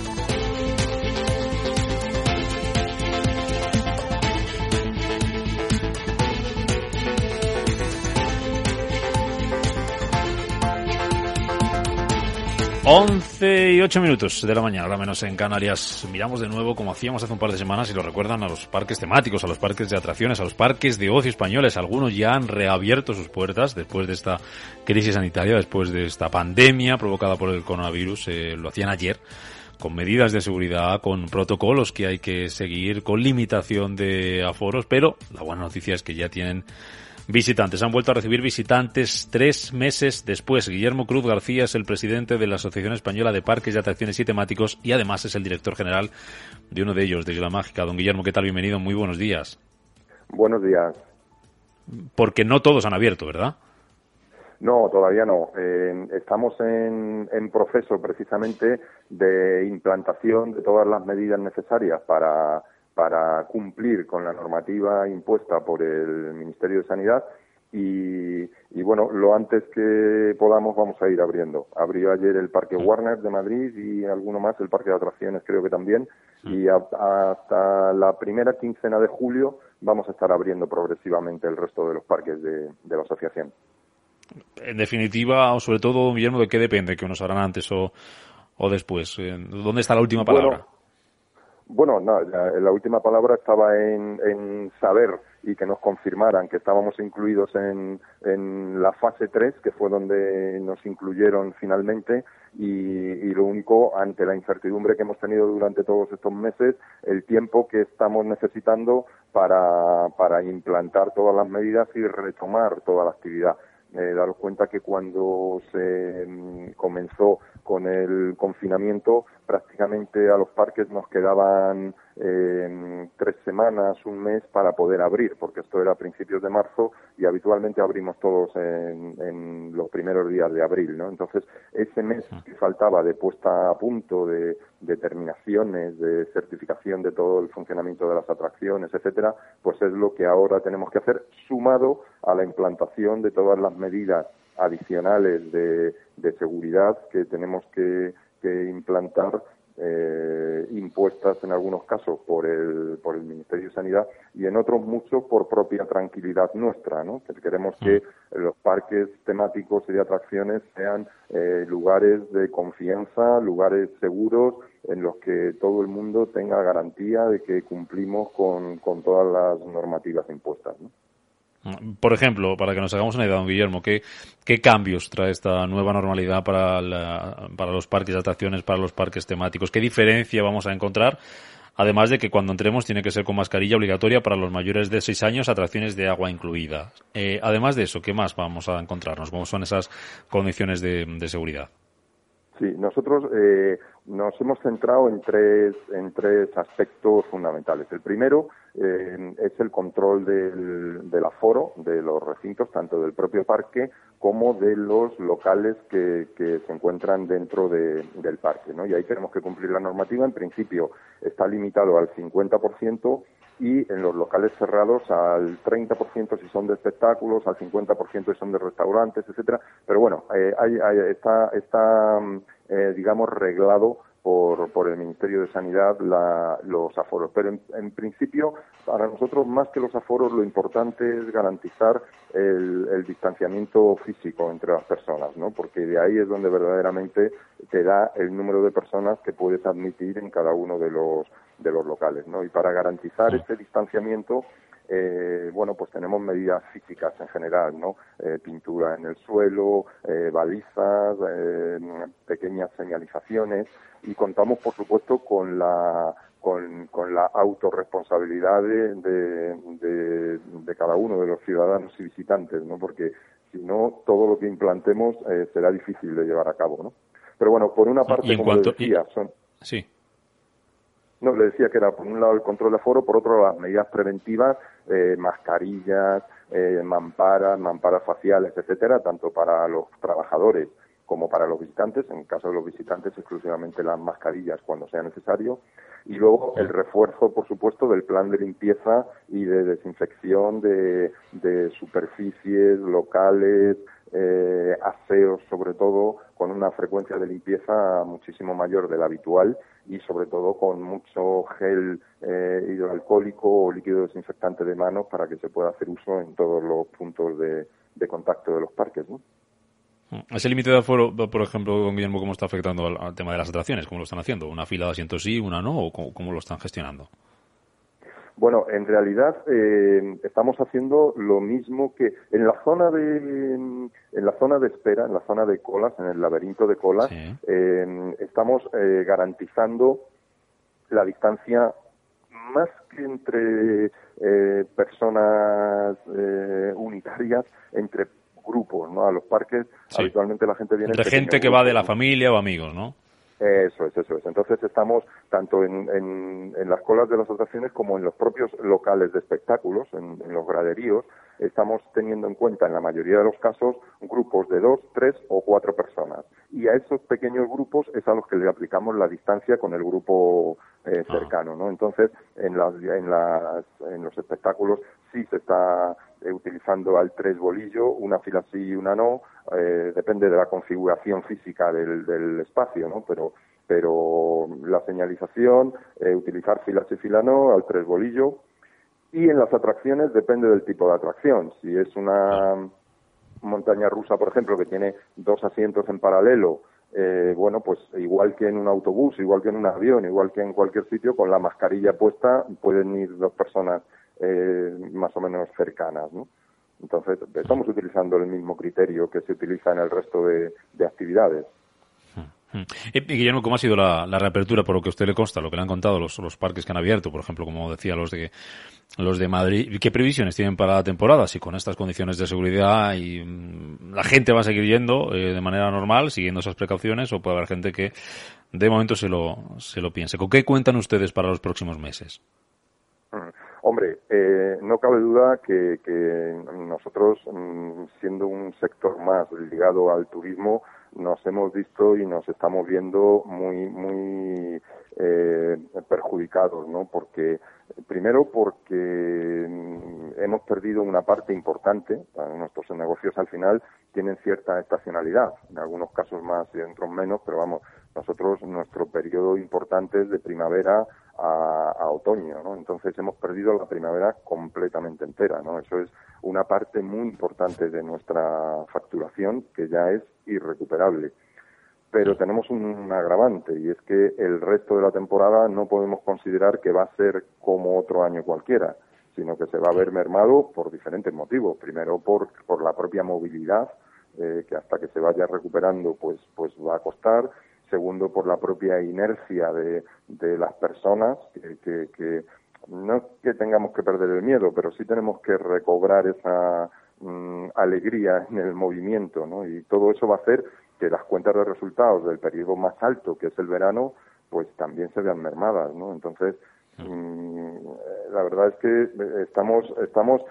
11 y 8 minutos de la mañana, ahora menos en Canarias. Miramos de nuevo, como hacíamos hace un par de semanas, y lo recuerdan, a los parques temáticos, a los parques de atracciones, a los parques de ocio españoles. Algunos ya han reabierto sus puertas después de esta crisis sanitaria, después de esta pandemia provocada por el coronavirus. Eh, lo hacían ayer con medidas de seguridad, con protocolos que hay que seguir, con limitación de aforos, pero la buena noticia es que ya tienen visitantes. Han vuelto a recibir visitantes tres meses después. Guillermo Cruz García es el presidente de la Asociación Española de Parques y Atracciones y Temáticos y además es el director general de uno de ellos, de Isla Mágica. Don Guillermo, ¿qué tal? Bienvenido. Muy buenos días. Buenos días. Porque no todos han abierto, ¿verdad? No, todavía no. Eh, estamos en, en, proceso precisamente de implantación de todas las medidas necesarias para para cumplir con la normativa impuesta por el Ministerio de Sanidad y, bueno, lo antes que podamos vamos a ir abriendo. Abrió ayer el Parque Warner de Madrid y alguno más, el Parque de Atracciones creo que también, y hasta la primera quincena de julio vamos a estar abriendo progresivamente el resto de los parques de, la asociación. En definitiva, o sobre todo, Guillermo, ¿de qué depende? ¿Que unos harán antes o, o después? ¿Dónde está la última palabra? Bueno, no, la, última palabra estaba en, saber y que nos confirmaran que estábamos incluidos en, la fase 3, que fue donde nos incluyeron finalmente, y, lo único, ante la incertidumbre que hemos tenido durante todos estos meses, el tiempo que estamos necesitando para, implantar todas las medidas y retomar toda la actividad. Me he dado cuenta que cuando se mm, comenzó con el confinamiento, prácticamente a los parques nos quedaban eh, tres semanas, un mes para poder abrir, porque esto era a principios de marzo y habitualmente abrimos todos en, los primeros días de abril, ¿no? Entonces, ese mes que faltaba de puesta a punto, de, determinaciones, de certificación de todo el funcionamiento de las atracciones, etcétera, pues es lo que ahora tenemos que hacer, sumado a la implantación de todas las medidas adicionales de, seguridad que tenemos que, implantar eh, impuestas en algunos casos por el, por el Ministerio de Sanidad y en otros muchos por propia tranquilidad nuestra, ¿no? Que queremos que los parques temáticos y de atracciones sean eh, lugares de confianza, lugares seguros en los que todo el mundo tenga garantía de que cumplimos con, con todas las normativas impuestas, ¿no? Por ejemplo, para que nos hagamos una idea, don Guillermo, ¿qué, qué cambios trae esta nueva normalidad para, para los parques de atracciones, para los parques temáticos? ¿Qué diferencia vamos a encontrar? Además de que cuando entremos tiene que ser con mascarilla obligatoria para los mayores de 6 años, atracciones de agua incluidas. Eh, además de eso, ¿qué más vamos a encontrarnos? ¿Cómo son esas condiciones de, seguridad? Sí, nosotros eh, nos hemos centrado en tres, en tres aspectos fundamentales. El primero eh, es el control del, del, aforo de los recintos, tanto del propio parque como de los locales que, que se encuentran dentro de, del parque. ¿no? Y ahí tenemos que cumplir la normativa. En principio está limitado al 50% y en los locales cerrados al 30% si son de espectáculos, al 50% si son de restaurantes, etcétera. Pero bueno, eh, está, está eh, digamos, reglado por, por el Ministerio de Sanidad los aforos. Pero en, principio, para nosotros, más que los aforos, lo importante es garantizar el, distanciamiento físico entre las personas, ¿no? Porque de ahí es donde verdaderamente te da el número de personas que puedes admitir en cada uno de los, de los locales, ¿no? Y para garantizar este distanciamiento, eh, bueno, pues tenemos medidas físicas en general, ¿no? Eh, pintura en el suelo, eh, balizas, pequeñas señalizaciones y contamos, por supuesto, con la con, con la autorresponsabilidad de, de, cada uno de los ciudadanos y visitantes, ¿no? Porque si no, todo lo que implantemos será difícil de llevar a cabo, ¿no? Pero bueno, por una parte, como decía, son... Sí. No, le decía que era por un lado el control de aforo, por otro las medidas preventivas, eh, mascarillas, eh, mamparas, mamparas faciales, etcétera, tanto para los trabajadores como para los visitantes, en caso de los visitantes exclusivamente las mascarillas cuando sea necesario, y luego el refuerzo, por supuesto, del plan de limpieza y de desinfección de, de superficies locales, eh, aseos sobre todo, con una frecuencia de limpieza muchísimo mayor de la habitual y sobre todo con mucho gel eh, hidroalcohólico o líquido desinfectante de manos para que se pueda hacer uso en todos los puntos de, contacto de los parques. ¿no? Mm. Ese límite de aforo, por ejemplo, don Guillermo, ¿cómo está afectando al, tema de las atracciones? ¿Cómo lo están haciendo? ¿Una fila de asientos sí, una no? ¿O cómo lo están gestionando? Bueno, en realidad eh, estamos haciendo lo mismo que en la zona de en la zona de espera, en la zona de colas, en el laberinto de colas, eh, estamos eh, garantizando la distancia más que entre personas unitarias, entre grupos, ¿no? A los parques habitualmente la gente viene de gente que va de la familia o amigos, ¿no? Eso es, eso es. Entonces estamos tanto en, en, las colas de las atracciones como en los propios locales de espectáculos, en, los graderíos, estamos teniendo en cuenta en la mayoría de los casos grupos de dos, tres o cuatro personas. Y a esos pequeños grupos es a los que le aplicamos la distancia con el grupo eh, ah. cercano, ¿no? Entonces, en, las, en, las, en los espectáculos sí se está eh, utilizando al tres bolillo, una fila sí y una no, eh, depende de la configuración física del, espacio, ¿no? Pero, pero la señalización, eh, utilizar filas y fila no, al tres bolillo, y en las atracciones depende del tipo de atracción. Si es una montaña rusa, por ejemplo, que tiene dos asientos en paralelo, eh, bueno, pues igual que en un autobús, igual que en un avión, igual que en cualquier sitio, con la mascarilla puesta pueden ir dos personas eh, más o menos cercanas, ¿no? Entonces, estamos utilizando el mismo criterio que se utiliza en el resto de, actividades. Y Guillermo, ¿cómo ha sido la, reapertura, por lo que a usted le consta, lo que le han contado los, los parques que han abierto, por ejemplo, como decía, los de los de Madrid? ¿Qué previsiones tienen para la temporada? Si con estas condiciones de seguridad y mm, la gente va a seguir yendo eh, de manera normal, siguiendo esas precauciones, o puede haber gente que de momento se lo, se lo piense. ¿Con qué cuentan ustedes para los próximos meses? Mm. Hombre, eh, no cabe duda que, nosotros, mm, siendo un sector más ligado al turismo, nos hemos visto y nos estamos viendo muy, muy eh, perjudicados, ¿no? Porque, primero, porque mm, hemos perdido una parte importante, nuestros negocios al final tienen cierta estacionalidad, en algunos casos más y en otros menos, pero vamos, nosotros nuestro periodo importante es de primavera a, otoño, ¿no? Entonces hemos perdido la primavera completamente entera, ¿no? Eso es una parte muy importante de nuestra facturación que ya es irrecuperable. Pero tenemos un agravante y es que el resto de la temporada no podemos considerar que va a ser como otro año cualquiera, sino que se va a ver mermado por diferentes motivos. Primero por, por la propia movilidad, eh, que hasta que se vaya recuperando pues, pues va a costar segundo por la propia inercia de, de las personas, que, que, no es que tengamos que perder el miedo, pero sí tenemos que recobrar esa mm, alegría en el movimiento, ¿no? Y todo eso va a hacer que las cuentas de resultados del periodo más alto, que es el verano, pues también se vean mermadas, ¿no? Entonces, mm, la verdad es que estamos, estamos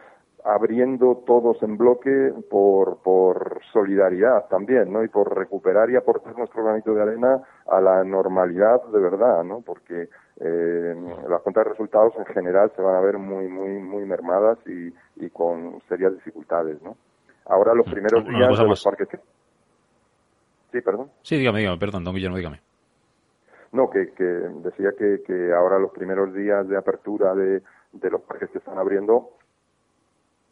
abriendo todos en bloque por, por solidaridad también, ¿no? Y por recuperar y aportar nuestro granito de arena a la normalidad de verdad, ¿no? Porque eh, las cuentas de resultados en general se van a ver muy, muy, muy mermadas y, y con serias dificultades, ¿no? Ahora los primeros días de los parques... Sí, perdón. Sí, dígame, dígame, perdón, don Guillermo, dígame. No, que, que decía que, que ahora los primeros días de apertura de, de los parques que están abriendo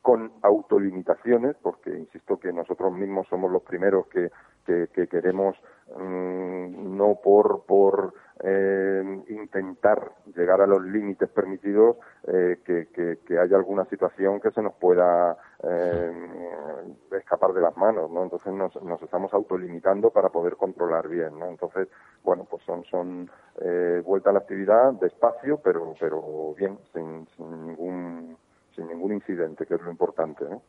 con autolimitaciones, porque insisto que nosotros mismos somos los primeros que, que, queremos, mm, no por, por eh, intentar llegar a los límites permitidos eh, que, que, haya alguna situación que se nos pueda eh, escapar de las manos, ¿no? Entonces nos, nos estamos autolimitando para poder controlar bien, ¿no? Entonces, bueno, pues son, son eh, vuelta a la actividad despacio, pero, pero bien, sin, sin ningún sin ningún incidente, que es lo importante, ¿no?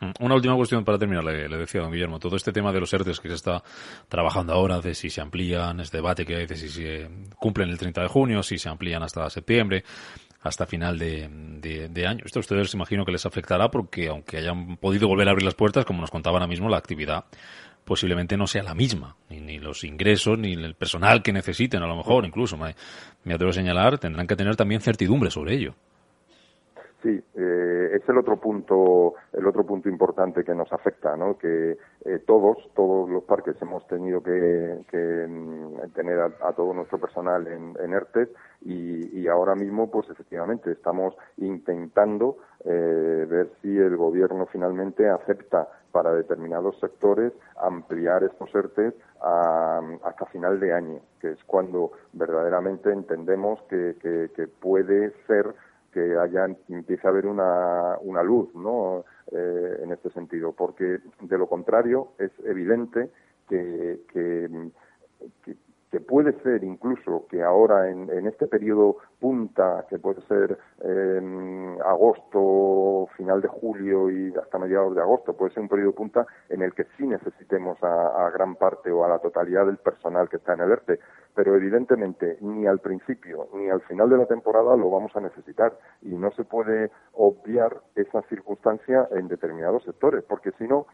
Mm. Una última cuestión para terminar, le, decía don Guillermo, todo este tema de los ERTES que se está trabajando ahora, de si se amplían, este debate que hay, de si se cumplen el 30 de junio, si se amplían hasta septiembre, hasta final de, año. Esto a ustedes imagino que les afectará porque aunque hayan podido volver a abrir las puertas, como nos contaba ahora mismo, la actividad posiblemente no sea la misma, ni, los ingresos, ni el personal que necesiten, a lo mejor, incluso, me atrevo a señalar, tendrán que tener también certidumbre sobre ello. Sí, eh, es el otro punto, el otro punto importante que nos afecta, ¿no? Que eh, todos, todos los parques hemos tenido que, mm, tener a, todo nuestro personal en, en ERTES y, ahora mismo, pues efectivamente, estamos intentando eh, ver si el gobierno finalmente acepta para determinados sectores ampliar estos ERTES hasta final de año, que es cuando verdaderamente entendemos que, que puede ser que haya, empiece a haber una, una luz ¿no? Eh, en este sentido, porque de lo contrario es evidente que, que, puede ser incluso que ahora en, en este periodo punta, que puede ser en agosto, final de julio y hasta mediados de agosto, puede ser un periodo punta en el que sí necesitemos a, gran parte o a la totalidad del personal que está en el ERTE, pero evidentemente ni al principio ni al final de la temporada lo vamos a necesitar y no se puede obviar esa circunstancia en determinados sectores, porque si no,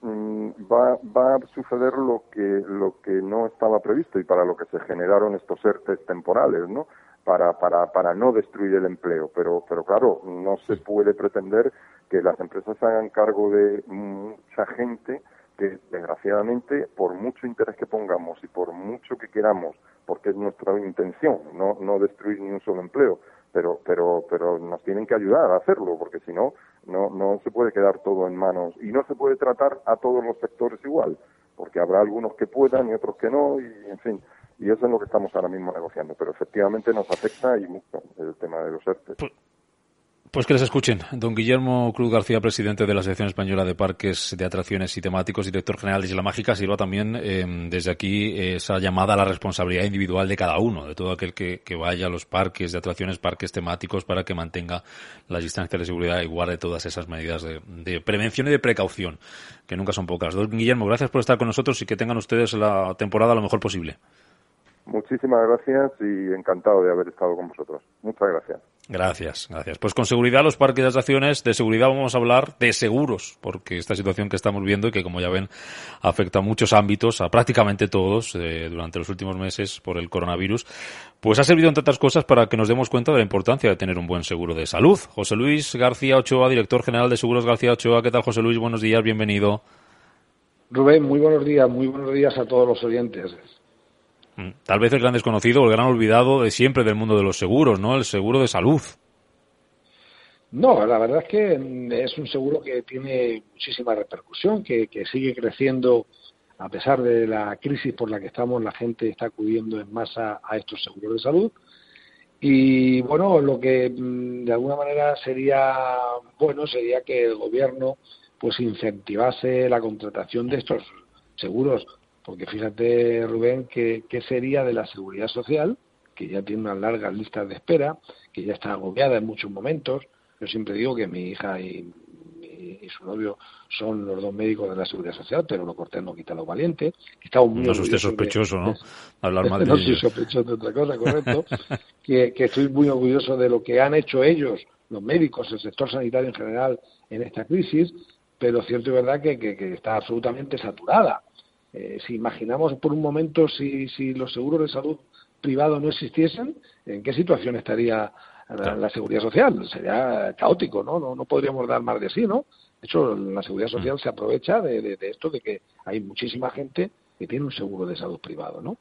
Mm, va, va a suceder lo que, lo que no estaba previsto y para lo que se generaron estos ERTES temporales, ¿no? Para, para, para no destruir el empleo. Pero, pero claro, no se puede pretender que las empresas hagan cargo de mucha gente que, desgraciadamente, por mucho interés que pongamos y por mucho que queramos, porque es nuestra intención, no, no destruir ni un solo empleo, pero, pero, pero nos tienen que ayudar a hacerlo, porque si no, no, no se puede quedar todo en manos y no se puede tratar a todos los sectores igual, porque habrá algunos que puedan y otros que no, y en fin, y eso es lo que estamos ahora mismo negociando, pero efectivamente nos afecta y mucho el tema de los ERTE. Pues, que les escuchen. Don Guillermo Cruz García, presidente de la Asociación Española de Parques de Atracciones y Temáticos, director general de Isla Mágica, sirva también em, desde aquí esa llamada a la responsabilidad individual de cada uno, de todo aquel que, vaya a los parques de atracciones, parques temáticos, para que mantenga las distancias de seguridad y guarde todas esas medidas de prevención y de precaución, que nunca son pocas. Don Guillermo, gracias por estar con nosotros y que tengan ustedes la temporada lo mejor posible. Muchísimas gracias y encantado de haber estado con vosotros. Muchas gracias. Gracias, gracias. Pues con seguridad los parques de atracciones, de seguridad vamos a hablar de seguros, porque esta situación que estamos viendo y que como ya ven afecta muchos ámbitos, a prácticamente todos eh, durante los últimos meses por el coronavirus, pues ha servido entre otras cosas para que nos demos cuenta de la importancia de tener un buen seguro de salud. José Luis García Ochoa, director general de Seguros García Ochoa. ¿Qué tal José Luis? Buenos días, bienvenido. Rubén, muy buenos días, muy buenos días a todos los oyentes. Mm. Tal vez el gran desconocido o el gran olvidado de siempre del mundo de los seguros, ¿no? El seguro de salud. No, la verdad es que mm, es un seguro que tiene muchísima repercusión, que, sigue creciendo a pesar de la crisis por la que estamos, la gente está acudiendo en masa a estos seguros de salud. Y bueno, lo que mm, de alguna manera sería bueno sería que el gobierno pues incentivase la contratación de estos seguros porque fíjate, Rubén, ¿qué, sería de la seguridad social, que ya tiene unas largas listas de espera, que ya está agobiada en muchos momentos. Yo siempre digo que mi hija y, su novio son los dos médicos de la seguridad social, pero lo cortés no quita lo valiente. no es usted sospechoso, ¿no? Hablar mal de No soy sospechoso de otra cosa, correcto. que, estoy muy orgulloso de lo que han hecho ellos, los médicos, el sector sanitario en general, en esta crisis, pero cierto y verdad que, que está absolutamente saturada. Eh, si imaginamos por un momento si, si los seguros de salud privados no existiesen, ¿en qué situación estaría la, seguridad social? Sería caótico, ¿no? ¿no? No podríamos dar más de sí, ¿no? De hecho, la seguridad social mm. se aprovecha de, esto, de que hay muchísima gente que tiene un seguro de salud privado, ¿no?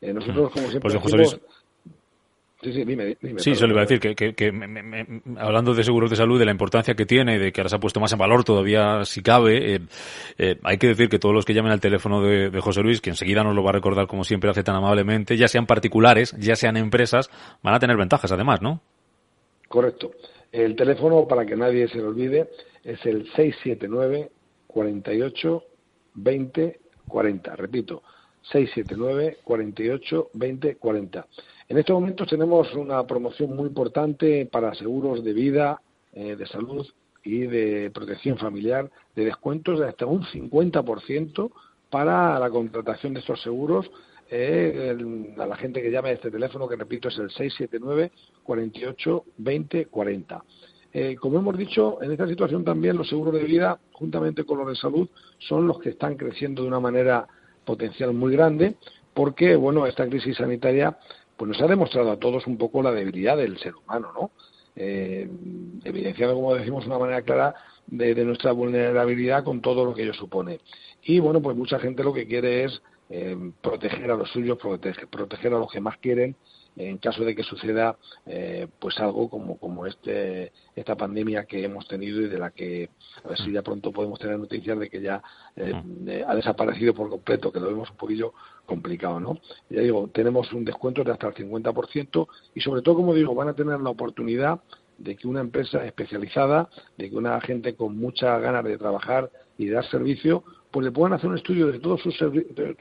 Eh, nosotros, como siempre, pues, Sí, sí, dime, Sí, se le iba a decir que, que, hablando de seguros de salud, de la importancia que tiene, de que ahora se ha puesto más en valor todavía si cabe, eh, eh, hay que decir que todos los que llamen al teléfono de, José Luis, que enseguida nos lo va a recordar como siempre hace tan amablemente, ya sean particulares, ya sean empresas, van a tener ventajas además, ¿no? Correcto. El teléfono, para que nadie se lo olvide, es el 679 48 20 40. Repito, 679 48 20 40. En estos momentos tenemos una promoción muy importante para seguros de vida, eh, de salud y de protección familiar, de descuentos de hasta un 50% para la contratación de estos seguros. Eh, a la gente que llame a este teléfono, que repito es el 679 48 20 40. como hemos dicho, en esta situación también los seguros de vida, juntamente con los de salud, son los que están creciendo de una manera potencial muy grande porque, bueno, esta crisis sanitaria pues nos ha demostrado a todos un poco la debilidad del ser humano, ¿no? Eh, evidenciando, como decimos, una manera clara de, nuestra vulnerabilidad con todo lo que ello supone. Y bueno, pues mucha gente lo que quiere es eh, proteger a los suyos, proteger a los que más quieren en caso de que suceda eh, pues algo como como este esta pandemia que hemos tenido y de la que a ver si ya pronto podemos tener noticias de que ya eh, eh, ha desaparecido por completo que lo vemos un poquillo complicado no ya digo tenemos un descuento de hasta el 50% y sobre todo como digo van a tener la oportunidad de que una empresa especializada de que una gente con muchas ganas de trabajar y dar servicio pues le puedan hacer un estudio de todos sus,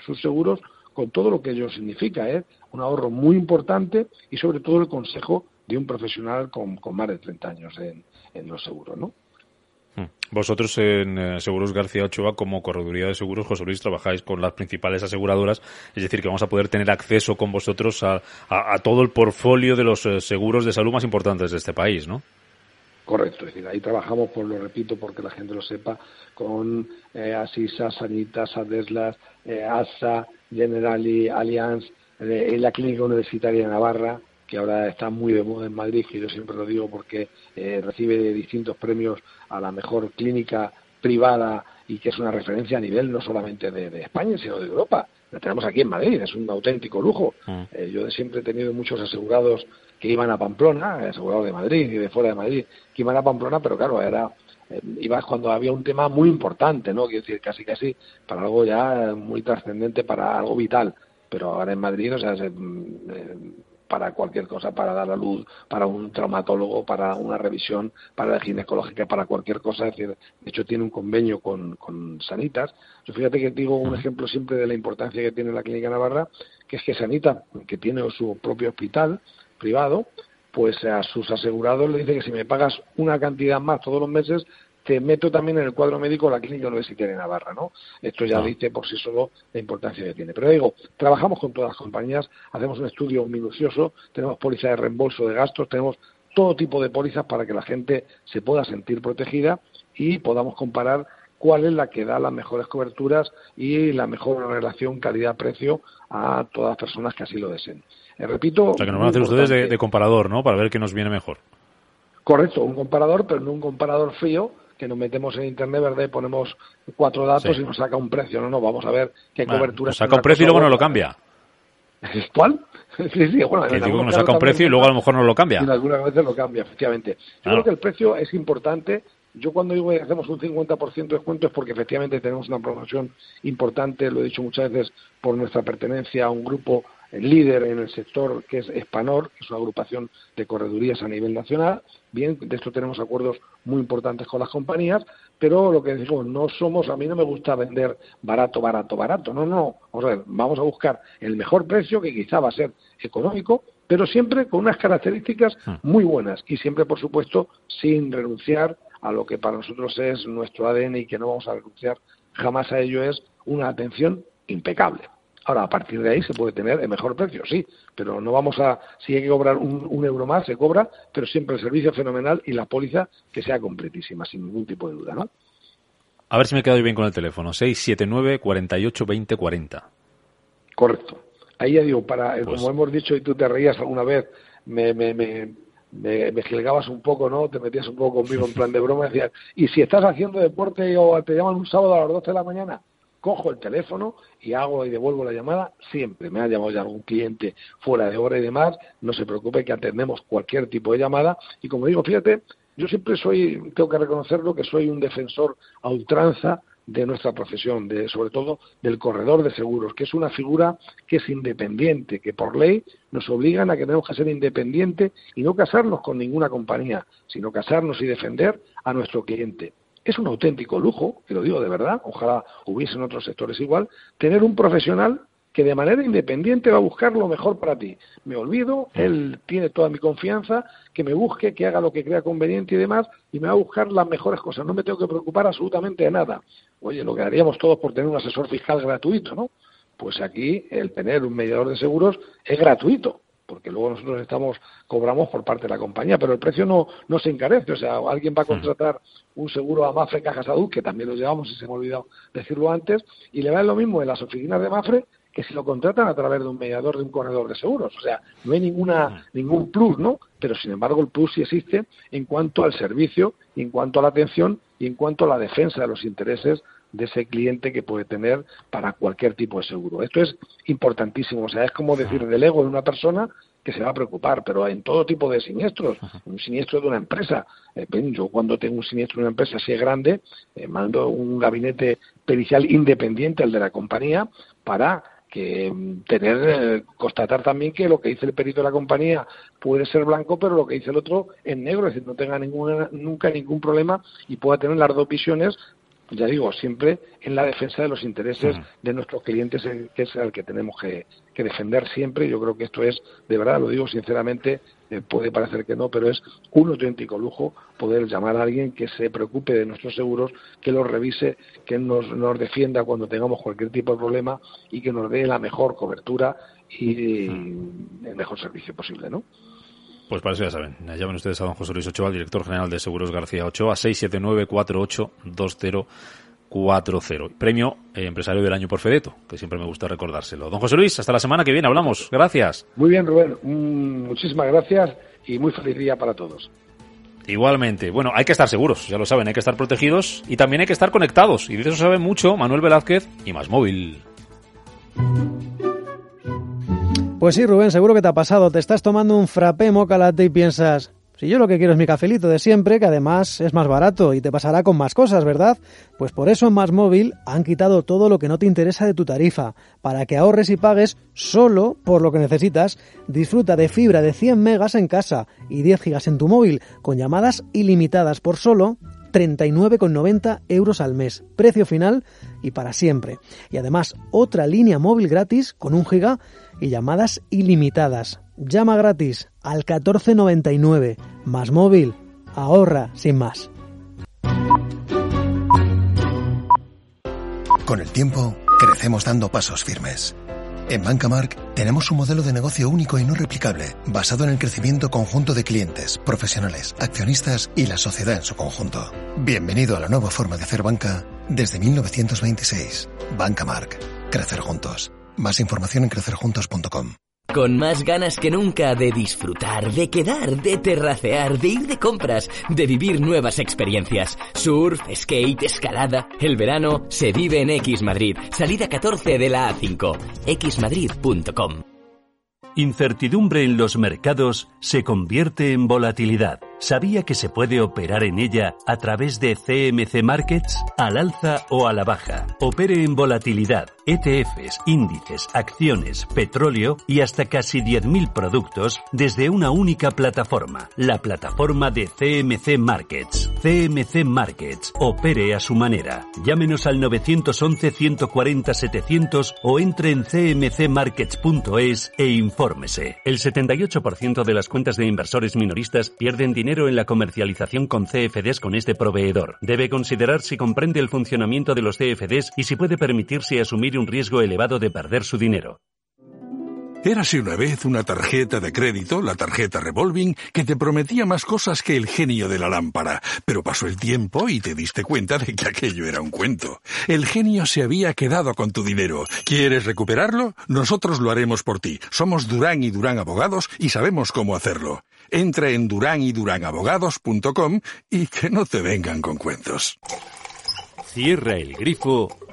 sus seguros con todo lo que ello significa, ¿eh? Un ahorro muy importante y sobre todo el consejo de un profesional con, más de 30 años en, los seguros, ¿no? Hmm. Vosotros en eh, Seguros García Ochoa, como correduría de seguros, José Luis, trabajáis con las principales aseguradoras, es decir, que vamos a poder tener acceso con vosotros a, todo el portfolio de los eh, seguros de salud más importantes de este país, ¿no? Correcto, es decir, ahí trabajamos, por lo repito, porque la gente lo sepa, con eh, Asisa, Sanitas, Adeslas, eh, ASA, Generali, Allianz, eh, la Clínica Universitaria de Navarra, que ahora está muy de moda en Madrid, que yo siempre lo digo porque eh, recibe distintos premios a la mejor clínica privada y que es una referencia a nivel no solamente de, España, sino de Europa. La tenemos aquí en Madrid, es un auténtico lujo. Mm. Eh, yo siempre he tenido muchos asegurados que iban a Pamplona, asegurados de Madrid y de fuera de Madrid, que iban a Pamplona, pero claro, era eh, ibas cuando había un tema muy importante, ¿no? Quiero decir, casi casi para algo ya muy trascendente, para algo vital. Pero ahora en Madrid, o sea, mm, eh, para cualquier cosa, para dar la luz, para un traumatólogo, para una revisión, para la ginecológica, para cualquier cosa. Es decir, de hecho tiene un convenio con, con Sanitas. Yo fíjate que digo un ejemplo siempre de la importancia que tiene la Clínica Navarra, que es que Sanita, que tiene su propio hospital privado, pues a sus asegurados le dice que si me pagas una cantidad más todos los meses, te meto también en el cuadro médico la clínica universitaria de Navarra, ¿no? Esto ya ah. dice por sí solo la importancia que tiene. Pero digo, trabajamos con todas las compañías, hacemos un estudio minucioso, tenemos póliza de reembolso de gastos, tenemos todo tipo de pólizas para que la gente se pueda sentir protegida y podamos comparar cuál es la que da las mejores coberturas y la mejor relación calidad-precio a todas las personas que así lo deseen. Eh, repito. O sea, que nos van a hacer ustedes de, comparador, ¿no? Para ver qué nos viene mejor. Correcto, un comparador, pero no un comparador frío, que nos metemos en Internet, ¿verdad? Y ponemos cuatro datos y nos saca un precio. No, no, vamos a ver qué cobertura. Nos saca un precio y luego nos lo cambia. ¿Cuál? sí, sí, bueno. Digo que nos saca un precio y luego a lo mejor nos lo cambia. Y algunas veces lo cambia, efectivamente. Yo creo que el precio es importante. Yo cuando digo que hacemos un 50% de descuento es porque efectivamente tenemos una promoción importante, lo he dicho muchas veces, por nuestra pertenencia a un grupo líder en el sector que es Espanor, que es una agrupación de corredurías a nivel nacional. Bien, de esto tenemos acuerdos muy importantes con las compañías, pero lo que decimos, no somos, a mí no me gusta vender barato, barato, barato. No, no, vamos a ver, vamos a buscar el mejor precio, que quizá va a ser económico, pero siempre con unas características ah. muy buenas y siempre, por supuesto, sin renunciar a lo que para nosotros es nuestro ADN y que no vamos a renunciar jamás a ello, es una atención impecable. Ahora, a partir de ahí se puede tener el mejor precio, sí, pero no vamos a, si hay que cobrar un, euro más, se cobra, pero siempre el servicio fenomenal y la póliza que sea completísima, sin ningún tipo de duda, ¿no? A ver si me he quedado bien con el teléfono, 679 48 20 40. Correcto. Ahí ya digo, para, eh, pues como hemos dicho y tú te reías alguna vez, me, me, me, me, un poco, ¿no? Te metías un poco conmigo en plan de broma y decías, ¿y si estás haciendo deporte o te llaman un sábado a las 12 de la mañana? Cojo el teléfono y hago y devuelvo la llamada siempre. Me ha llamado ya algún cliente fuera de hora y demás, no se preocupe que atendemos cualquier tipo de llamada y como digo, fíjate, yo siempre soy, tengo que reconocerlo, que soy un defensor a ultranza de nuestra profesión, de, sobre todo del corredor de seguros, que es una figura que es independiente, que por ley nos obligan a que tenemos que ser independientes y no casarnos con ninguna compañía, sino casarnos y defender a nuestro cliente. Es un auténtico lujo, y lo digo de verdad, ojalá hubiese en otros sectores igual, tener un profesional que de manera independiente va a buscar lo mejor para ti. Me olvido, él tiene toda mi confianza, que me busque, que haga lo que crea conveniente y demás, y me va a buscar las mejores cosas. No me tengo que preocupar absolutamente de nada. Oye, lo que haríamos todos por tener un asesor fiscal gratuito, ¿no? Pues aquí el tener un mediador de seguros es gratuito porque luego nosotros estamos cobramos por parte de la compañía, pero el precio no, no se encarece. O sea, alguien va a contratar un seguro a Mafre Caja Salud, que también lo llevamos y se me ha olvidado decirlo antes, y le va lo mismo en las oficinas de Mafre que si lo contratan a través de un mediador, de un corredor de seguros. O sea, no hay ninguna, ningún plus, ¿no? Pero sin embargo el plus sí existe en cuanto al servicio, en cuanto a la atención y en cuanto a la defensa de los intereses de ese cliente que puede tener para cualquier tipo de seguro. Esto es importantísimo. O sea, es como decir del ego de una persona que se va a preocupar, pero en todo tipo de siniestros, un siniestro de una empresa. Eh, yo cuando tengo un siniestro de una empresa así grande, eh, mando un gabinete pericial independiente, el de la compañía, para que mm, tener eh, constatar también que lo que dice el perito de la compañía puede ser blanco pero lo que dice el otro es negro es decir no tenga ninguna nunca ningún problema y pueda tener las dos visiones ya digo siempre en la defensa de los intereses de nuestros clientes que es el que tenemos que, que defender siempre. Yo creo que esto es de verdad lo digo sinceramente eh, puede parecer que no, pero es un auténtico lujo poder llamar a alguien que se preocupe de nuestros seguros, que los revise, que nos, nos defienda cuando tengamos cualquier tipo de problema y que nos dé la mejor cobertura y el mejor servicio posible, ¿no? Pues para eso ya saben. Llamen ustedes a don José Luis Ochoa, director general de Seguros García Ochoa, 679 4820 4-0. Premio eh, Empresario del Año por Fedeto, que siempre me gusta recordárselo. Don José Luis, hasta la semana que viene hablamos. Gracias. Muy bien, Rubén. Mm, muchísimas gracias y muy feliz día para todos. Igualmente. Bueno, hay que estar seguros, ya lo saben, hay que estar protegidos y también hay que estar conectados. Y de eso sabe mucho Manuel Velázquez y Más Móvil. Pues sí, Rubén, seguro que te ha pasado. Te estás tomando un frappé moca y piensas, si yo lo que quiero es mi cafelito de siempre, que además es más barato y te pasará con más cosas, ¿verdad? Pues por eso en Más Móvil han quitado todo lo que no te interesa de tu tarifa, para que ahorres y pagues solo por lo que necesitas. Disfruta de fibra de 100 megas en casa y 10 gigas en tu móvil, con llamadas ilimitadas por solo 39,90 euros al mes, precio final y para siempre. Y además otra línea móvil gratis con un giga y llamadas ilimitadas. Llama gratis al 1499. Más móvil. Ahorra sin más. Con el tiempo, crecemos dando pasos firmes. En Bancamark tenemos un modelo de negocio único y no replicable, basado en el crecimiento conjunto de clientes, profesionales, accionistas y la sociedad en su conjunto. Bienvenido a la nueva forma de hacer banca desde 1926. Bancamark. Crecer juntos. Más información en crecerjuntos.com. Con más ganas que nunca de disfrutar, de quedar, de terracear, de ir de compras, de vivir nuevas experiencias. Surf, skate, escalada. El verano se vive en X Madrid. Salida 14 de la A5. xmadrid.com. Incertidumbre en los mercados se convierte en volatilidad. ¿Sabía que se puede operar en ella a través de CMC Markets? Al alza o a la baja. Opere en volatilidad, ETFs, índices, acciones, petróleo y hasta casi 10.000 productos desde una única plataforma. La plataforma de CMC Markets. CMC Markets. Opere a su manera. Llámenos al 911-140-700 o entre en cmcmarkets.es e infórmese. El 78% de las cuentas de inversores minoristas pierden dinero en la comercialización con CFDs con este proveedor. Debe considerar si comprende el funcionamiento de los CFDs y si puede permitirse asumir un riesgo elevado de perder su dinero. Érase una vez una tarjeta de crédito, la tarjeta revolving, que te prometía más cosas que el genio de la lámpara, pero pasó el tiempo y te diste cuenta de que aquello era un cuento. El genio se había quedado con tu dinero. ¿Quieres recuperarlo? Nosotros lo haremos por ti. Somos Durán y Durán Abogados y sabemos cómo hacerlo. Entra en durán y y que no te vengan con cuentos. Cierra el grifo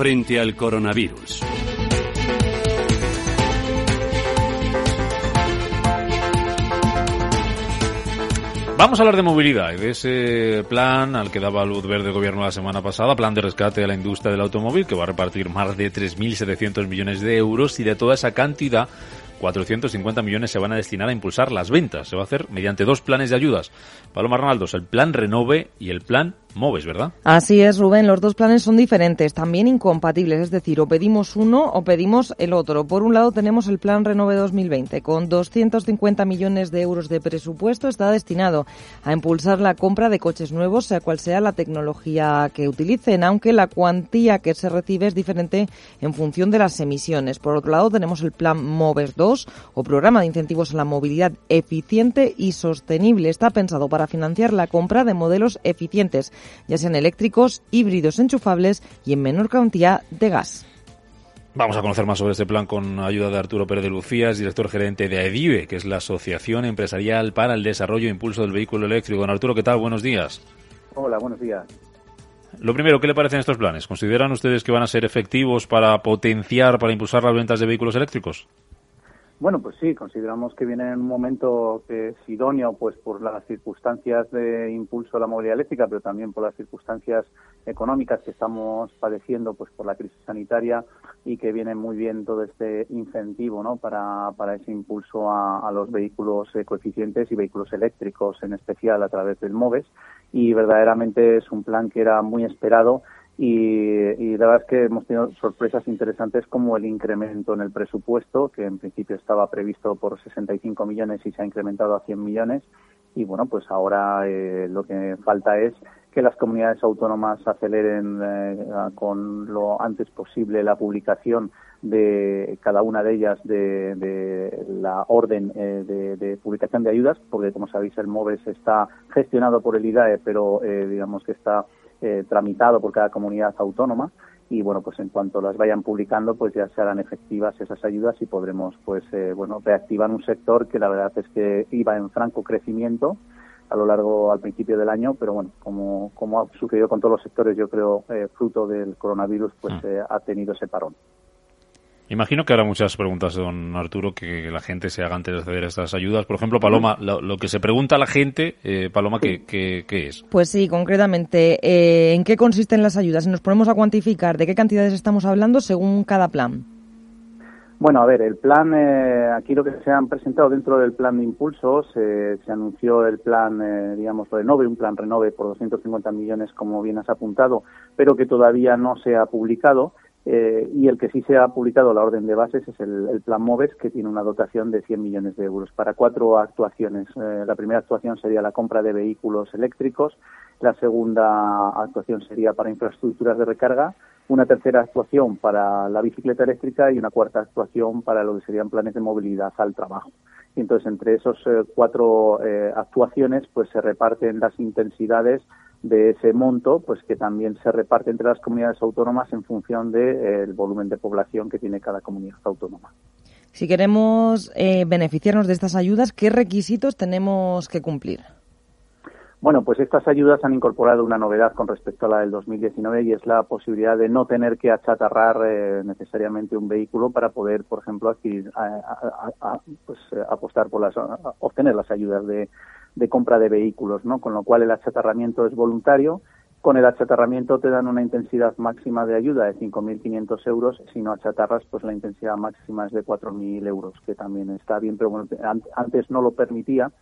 frente al coronavirus. Vamos a hablar de movilidad y de ese plan al que daba luz verde el gobierno la semana pasada, plan de rescate de la industria del automóvil que va a repartir más de 3.700 millones de euros y de toda esa cantidad 450 millones se van a destinar a impulsar las ventas. Se va a hacer mediante dos planes de ayudas. Paloma Arnaldos, el plan Renove y el plan Moves, ¿verdad? Así es, Rubén. Los dos planes son diferentes, también incompatibles. Es decir, o pedimos uno o pedimos el otro. Por un lado tenemos el plan Renove 2020. Con 250 millones de euros de presupuesto está destinado a impulsar la compra de coches nuevos, sea cual sea la tecnología que utilicen, aunque la cuantía que se recibe es diferente en función de las emisiones. Por otro lado tenemos el plan Moves 2 o programa de incentivos a la movilidad eficiente y sostenible. Está pensado para financiar la compra de modelos eficientes ya sean eléctricos, híbridos enchufables y en menor cantidad de gas. Vamos a conocer más sobre este plan con ayuda de Arturo Pérez de Lucías, director gerente de AEDIVE, que es la Asociación Empresarial para el Desarrollo e Impulso del Vehículo Eléctrico. Don Arturo, ¿qué tal? Buenos días. Hola, buenos días. Lo primero, ¿qué le parecen estos planes? ¿Consideran ustedes que van a ser efectivos para potenciar, para impulsar las ventas de vehículos eléctricos? Bueno, pues sí, consideramos que viene en un momento que es idóneo, pues por las circunstancias de impulso a la movilidad eléctrica, pero también por las circunstancias económicas que estamos padeciendo, pues por la crisis sanitaria y que viene muy bien todo este incentivo, ¿no? Para, para ese impulso a, los vehículos coeficientes y vehículos eléctricos, en especial a través del MOVES. Y verdaderamente es un plan que era muy esperado y, la verdad es que hemos tenido sorpresas interesantes como el incremento en el presupuesto, que en principio estaba previsto por 65 millones y se ha incrementado a 100 millones. Y bueno, pues ahora eh, lo que falta es que las comunidades autónomas aceleren eh, con lo antes posible la publicación de cada una de ellas de, la orden eh, de, de, publicación de ayudas, porque como sabéis el MOVES está gestionado por el IDAE, pero digamos que está eh, tramitado por cada comunidad autónoma y bueno pues en cuanto las vayan publicando pues ya se harán efectivas esas ayudas y podremos pues eh, bueno reactivar un sector que la verdad es que iba en franco crecimiento a lo largo al principio del año pero bueno como como ha sucedido con todos los sectores yo creo eh, fruto del coronavirus pues mm. ha tenido ese parón Imagino que habrá muchas preguntas, don Arturo, que la gente se haga antes de acceder a estas ayudas. Por ejemplo, Paloma, lo, que se pregunta a la gente, eh, Paloma, ¿qué, ¿qué, es? Pues sí, concretamente, eh, ¿en qué consisten las ayudas? Si nos ponemos a cuantificar de qué cantidades estamos hablando según cada plan. Bueno, a ver, el plan, eh, aquí lo que se han presentado dentro del plan de impulso, se, anunció el plan, digamos, Renove, un plan Renove por 250 millones, como bien has apuntado, pero que todavía no se ha publicado. Eh, y el que sí se ha publicado la orden de bases es el, Plan MOVES, que tiene una dotación de 100 millones de euros para cuatro actuaciones. Eh, la primera actuación sería la compra de vehículos eléctricos, la segunda actuación sería para infraestructuras de recarga, una tercera actuación para la bicicleta eléctrica y una cuarta actuación para lo que serían planes de movilidad al trabajo. Y entonces, entre esos eh, cuatro actuaciones, pues se reparten las intensidades de ese monto, pues que también se reparte entre las comunidades autónomas en función del de, eh, volumen de población que tiene cada comunidad autónoma. Si queremos eh, beneficiarnos de estas ayudas, ¿qué requisitos tenemos que cumplir? Bueno, pues estas ayudas han incorporado una novedad con respecto a la del 2019 y es la posibilidad de no tener que achatarrar eh, necesariamente un vehículo para poder, por ejemplo, adquirir, pues, apostar por las, obtener las ayudas de, de compra de vehículos, ¿no? Con lo cual el achatarramiento es voluntario. Con el achatarramiento te dan una intensidad máxima de ayuda de 5.500 euros. Si no achatarras, pues la intensidad máxima es de 4.000 euros, que también está bien, pero bueno, antes no lo permitía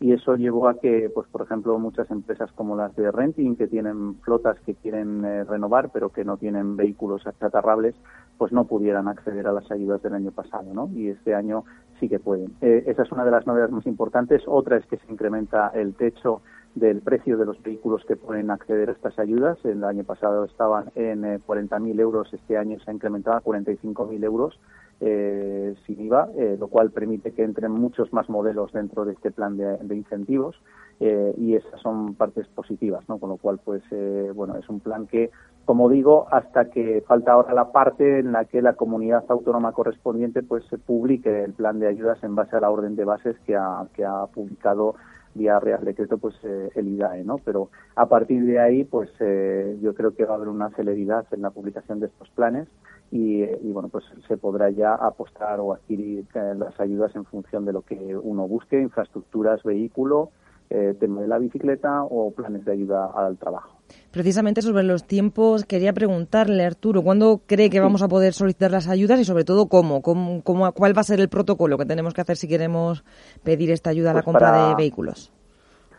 y eso llevó a que, pues por ejemplo, muchas empresas como las de renting, que tienen flotas que quieren eh, renovar, pero que no tienen vehículos achatarrables, pues no pudieran acceder a las ayudas del año pasado, ¿no? Y este año sí que pueden. Eh, esa es una de las novedades más importantes. Otra es que se incrementa el techo del precio de los vehículos que pueden acceder a estas ayudas. El año pasado estaban en 40.000 euros, este año se ha incrementado a 45.000 euros eh, sin IVA, eh, lo cual permite que entren muchos más modelos dentro de este plan de, incentivos eh, y esas son partes positivas, ¿no? Con lo cual, pues, eh, bueno, es un plan que, como digo, hasta que falta ahora la parte en la que la comunidad autónoma correspondiente, pues, se publique el plan de ayudas en base a la orden de bases que ha, que ha publicado vía Real Decreto pues eh, el IDAE, ¿no? Pero a partir de ahí pues eh, yo creo que va a haber una celeridad en la publicación de estos planes y, bueno pues se podrá ya apostar o adquirir eh, las ayudas en función de lo que uno busque, infraestructuras, vehículo, tema de la bicicleta o planes de ayuda al trabajo. Precisamente sobre los tiempos, quería preguntarle, Arturo, ¿cuándo cree que vamos a poder solicitar las ayudas y sobre todo cómo? ¿Cómo, cuál va a ser el protocolo que tenemos que hacer si queremos pedir esta ayuda a la pues compra de vehículos?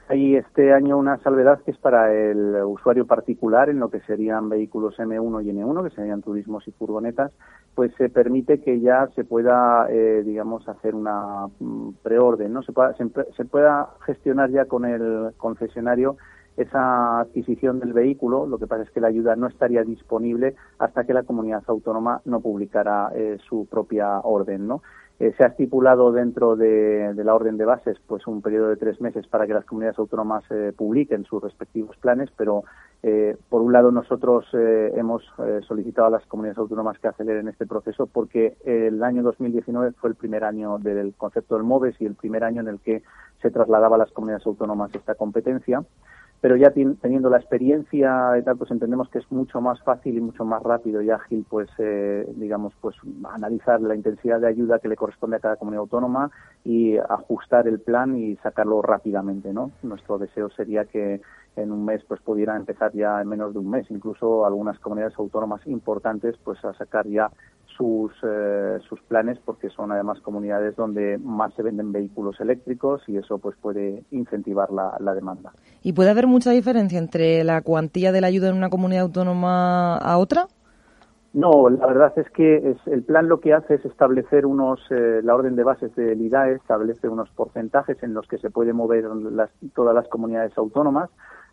Hay este año una salvedad que es para el usuario particular en lo que serían vehículos M1 y N1, que serían turismos y furgonetas, pues se permite que ya se pueda, eh, digamos, hacer una mm, preorden, ¿no? Se pueda, se pueda gestionar ya con el concesionario esa adquisición del vehículo. Lo que pasa es que la ayuda no estaría disponible hasta que la comunidad autónoma no publicara eh, su propia orden, ¿no? Eh, se ha estipulado dentro de, la orden de bases pues un periodo de tres meses para que las comunidades autónomas eh, publiquen sus respectivos planes, pero por un lado nosotros hemos solicitado a las comunidades autónomas que aceleren este proceso porque el año 2019 fue el primer año del concepto del MOVES y el primer año en el que se trasladaba a las comunidades autónomas esta competencia pero ya teniendo la experiencia y tal, pues entendemos que es mucho más fácil y mucho más rápido y ágil, pues, eh, digamos, pues analizar la intensidad de ayuda que le corresponde a cada comunidad autónoma y ajustar el plan y sacarlo rápidamente, ¿no? Nuestro deseo sería que en un mes pues pudiera empezar ya en menos de un mes, incluso algunas comunidades autónomas importantes pues a sacar ya sus, eh, sus planes porque son además comunidades donde más se venden vehículos eléctricos y eso pues puede incentivar la, la demanda. ¿Y puede haber mucha diferencia entre la cuantía de la ayuda en una comunidad autónoma a otra? No, la verdad es que es, el plan lo que hace es establecer unos, eh, la orden de bases del IDAE establece unos porcentajes en los que se pueden mover las, todas las comunidades autónomas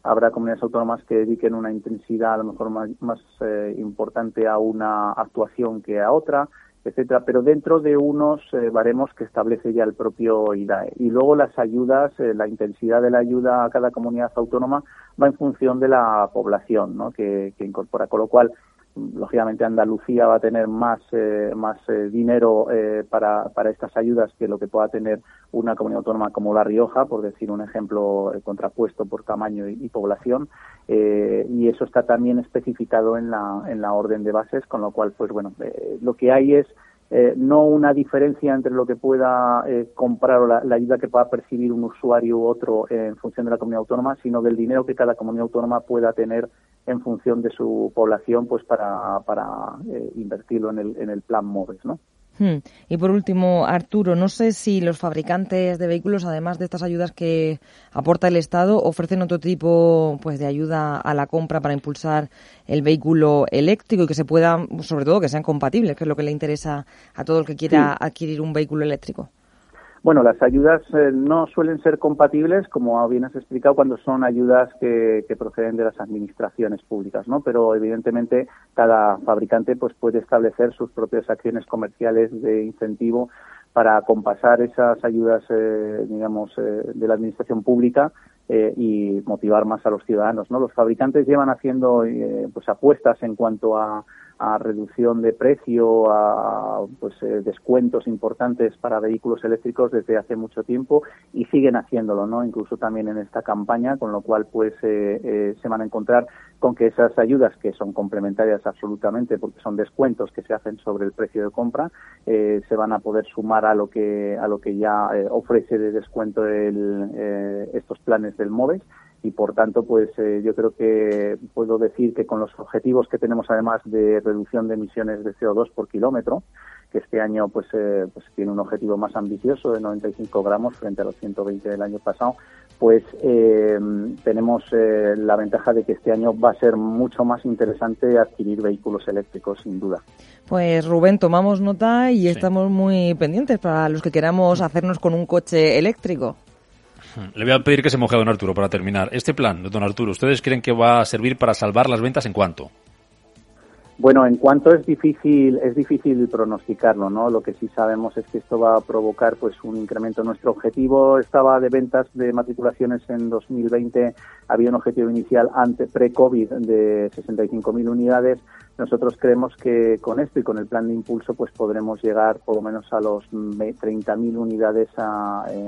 habrá comunidades autónomas que dediquen una intensidad a lo mejor más, eh, importante a una actuación que a otra, etcétera, pero dentro de unos eh, baremos que establece ya el propio IDAE. Y luego las ayudas, eh, la intensidad de la ayuda a cada comunidad autónoma va en función de la población ¿no? que, que incorpora, con lo cual lógicamente Andalucía va a tener más, eh, más eh, dinero eh, para, para estas ayudas que lo que pueda tener una comunidad autónoma como La Rioja, por decir un ejemplo contrapuesto por tamaño y, población, y eso está también especificado en la, en la orden de bases, con lo cual, pues bueno, lo que hay es no una diferencia entre lo que pueda comprar o la, la, ayuda que pueda percibir un usuario u otro en función de la comunidad autónoma, sino del dinero que cada comunidad autónoma pueda tener en función de su población pues para, para eh, invertirlo en el, en el plan MOVES, ¿no? Hmm. Y por último, Arturo, no sé si los fabricantes de vehículos, además de estas ayudas que aporta el Estado, ofrecen otro tipo pues de ayuda a la compra para impulsar el vehículo eléctrico y que se puedan, sobre todo, que sean compatibles, que es lo que le interesa a todo el que quiera adquirir un vehículo eléctrico. Bueno, las ayudas eh, no suelen ser compatibles, como bien has explicado, cuando son ayudas que, proceden de las administraciones públicas, ¿no? Pero evidentemente cada fabricante pues puede establecer sus propias acciones comerciales de incentivo para compasar esas ayudas, eh, digamos, eh, de la administración pública y motivar más a los ciudadanos, ¿no? Los fabricantes llevan haciendo pues apuestas en cuanto a a reducción de precio, a pues, eh, descuentos importantes para vehículos eléctricos desde hace mucho tiempo y siguen haciéndolo, ¿no? Incluso también en esta campaña, con lo cual pues eh, eh, se van a encontrar con que esas ayudas, que son complementarias absolutamente porque son descuentos que se hacen sobre el precio de compra, eh, se van a poder sumar a lo que, a lo que ya eh, ofrece de descuento el, estos planes del MOVES y por tanto pues yo creo que puedo decir que con los objetivos que tenemos además de reducción de emisiones de CO2 por kilómetro que este año pues, pues tiene un objetivo más ambicioso de 95 gramos frente a los 120 del año pasado pues eh, tenemos eh, la ventaja de que este año va a ser mucho más interesante adquirir vehículos eléctricos, sin duda. Pues Rubén, tomamos nota y estamos muy pendientes para los que queramos hacernos con un coche eléctrico. Le voy a pedir que se moje a don Arturo para terminar. Este plan, don Arturo, ¿ustedes creen que va a servir para salvar las ventas en cuánto? Bueno, en cuanto es difícil, es difícil pronosticarlo, ¿no? Lo que sí sabemos es que esto va a provocar pues un incremento. Nuestro objetivo estaba de ventas de matriculaciones en 2020, había un objetivo inicial ante pre-COVID de 65.000 unidades. Nosotros creemos que con esto y con el plan de impulso pues podremos llegar por lo menos a los 30.000 unidades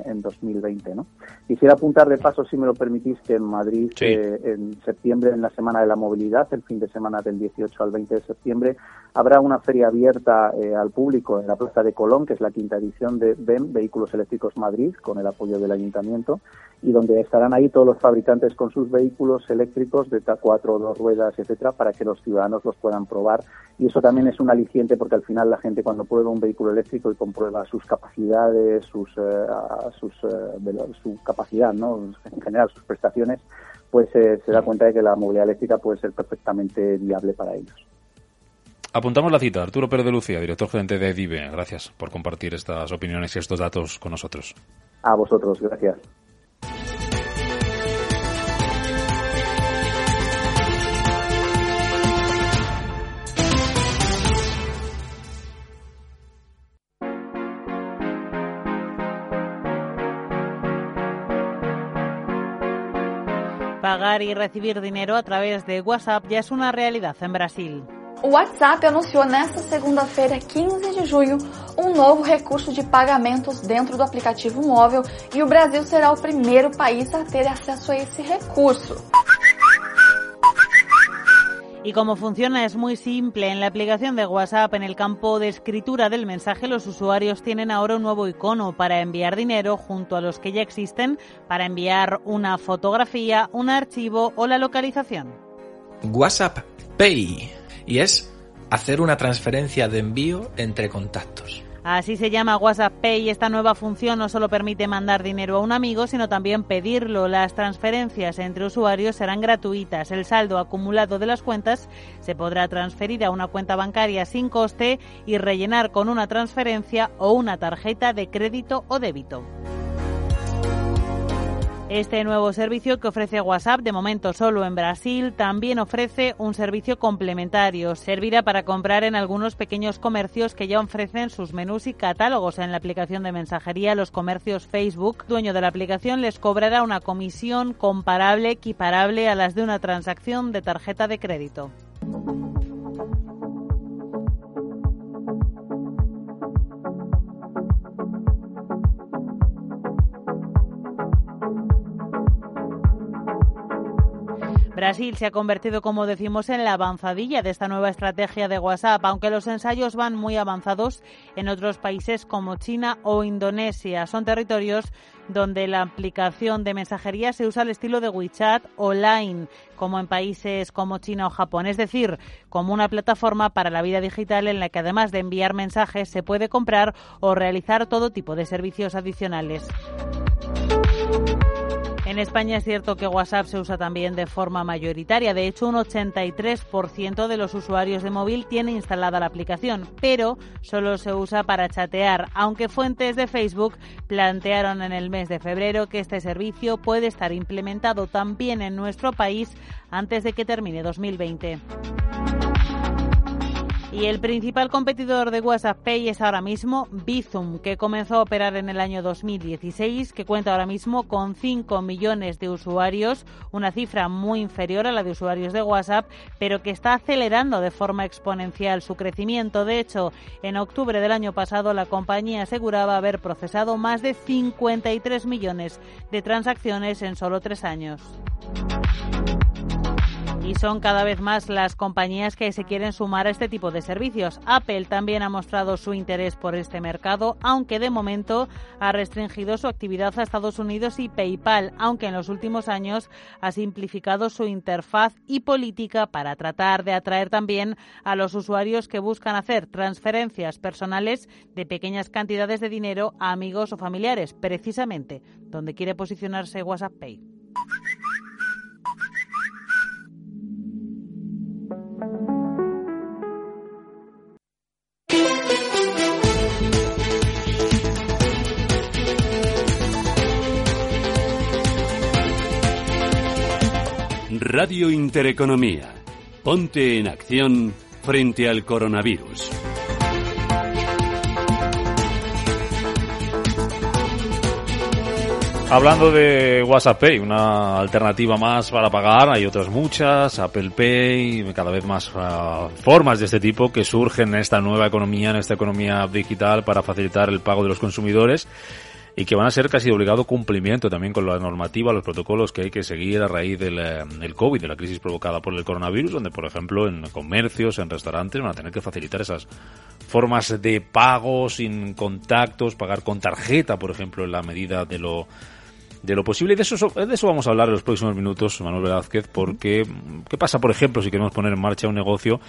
en 2020, ¿no? Quisiera apuntar de paso, si me lo permitís, que en Madrid eh, en septiembre, en la Semana de la Movilidad, el fin de semana del 18 al 20 de septiembre, habrá una feria abierta eh, al público en la Plaza de Colón, que es la quinta edición de BEM, Vehículos Eléctricos Madrid, con el apoyo del Ayuntamiento, y donde estarán ahí todos los fabricantes con sus vehículos eléctricos de cuatro, dos ruedas, etcétera, para que los ciudadanos los puedan probar. Y eso también es un aliciente porque al final la gente cuando prueba un vehículo eléctrico y comprueba sus capacidades, sus, eh, sus eh, su capacidad, ¿no? en general sus prestaciones, pues se da cuenta de que la movilidad eléctrica puede ser perfectamente viable para ellos. Apuntamos la cita. Arturo Pérez de Lucía, director gerente de DIVE. Gracias por compartir estas opiniones y estos datos con nosotros. A vosotros, gracias. Pagar y recibir dinero a través de WhatsApp ya es una realidad en Brasil. O WhatsApp anunciou nesta segunda-feira, 15 de junho, um novo recurso de pagamentos dentro do aplicativo móvel e o Brasil será o primeiro país a ter acesso a esse recurso. Y cómo funciona es muy simple. En la aplicación de WhatsApp, en el campo de escritura del mensaje, los usuarios tienen ahora un nuevo icono para enviar dinero junto a los que ya existen para enviar una fotografía, un archivo o la localización. WhatsApp Pay y es hacer una transferencia de envío entre contactos. Así se llama WhatsApp Pay. Esta nueva función no solo permite mandar dinero a un amigo, sino también pedirlo. Las transferencias entre usuarios serán gratuitas. El saldo acumulado de las cuentas se podrá transferir a una cuenta bancaria sin coste y rellenar con una transferencia o una tarjeta de crédito o débito. Este nuevo servicio que ofrece WhatsApp, de momento solo en Brasil, también ofrece un servicio complementario. Servirá para comprar en algunos pequeños comercios que ya ofrecen sus menús y catálogos en la aplicación de mensajería. Los comercios Facebook, dueño de la aplicación, les cobrará una comisión comparable, equiparable a las de una transacción de tarjeta de crédito. Brasil se ha convertido, como decimos, en la avanzadilla de esta nueva estrategia de WhatsApp, aunque los ensayos van muy avanzados en otros países como China o Indonesia. Son territorios donde la aplicación de mensajería se usa al estilo de WeChat online, como en países como China o Japón, es decir, como una plataforma para la vida digital en la que además de enviar mensajes se puede comprar o realizar todo tipo de servicios adicionales. En España es cierto que WhatsApp se usa también de forma mayoritaria. De hecho, un 83% de los usuarios de móvil tiene instalada la aplicación, pero solo se usa para chatear, aunque fuentes de Facebook plantearon en el mes de febrero que este servicio puede estar implementado también en nuestro país antes de que termine 2020. Y el principal competidor de WhatsApp Pay es ahora mismo Bizum, que comenzó a operar en el año 2016, que cuenta ahora mismo con 5 millones de usuarios, una cifra muy inferior a la de usuarios de WhatsApp, pero que está acelerando de forma exponencial su crecimiento. De hecho, en octubre del año pasado la compañía aseguraba haber procesado más de 53 millones de transacciones en solo tres años. Y son cada vez más las compañías que se quieren sumar a este tipo de servicios. Apple también ha mostrado su interés por este mercado, aunque de momento ha restringido su actividad a Estados Unidos y PayPal, aunque en los últimos años ha simplificado su interfaz y política para tratar de atraer también a los usuarios que buscan hacer transferencias personales de pequeñas cantidades de dinero a amigos o familiares, precisamente donde quiere posicionarse WhatsApp Pay. Radio Intereconomía. Ponte en acción frente al coronavirus. Hablando de WhatsApp Pay, una alternativa más para pagar, hay otras muchas, Apple Pay, cada vez más uh, formas de este tipo que surgen en esta nueva economía, en esta economía digital para facilitar el pago de los consumidores y que van a ser casi de obligado cumplimiento también con la normativa, los protocolos que hay que seguir a raíz del, eh, del COVID, de la crisis provocada por el coronavirus, donde, por ejemplo, en comercios, en restaurantes, van a tener que facilitar esas formas de pago sin contactos, pagar con tarjeta, por ejemplo, en la medida de lo de lo posible. Y de eso, de eso vamos a hablar en los próximos minutos, Manuel Velázquez, porque ¿qué pasa, por ejemplo, si queremos poner en marcha un negocio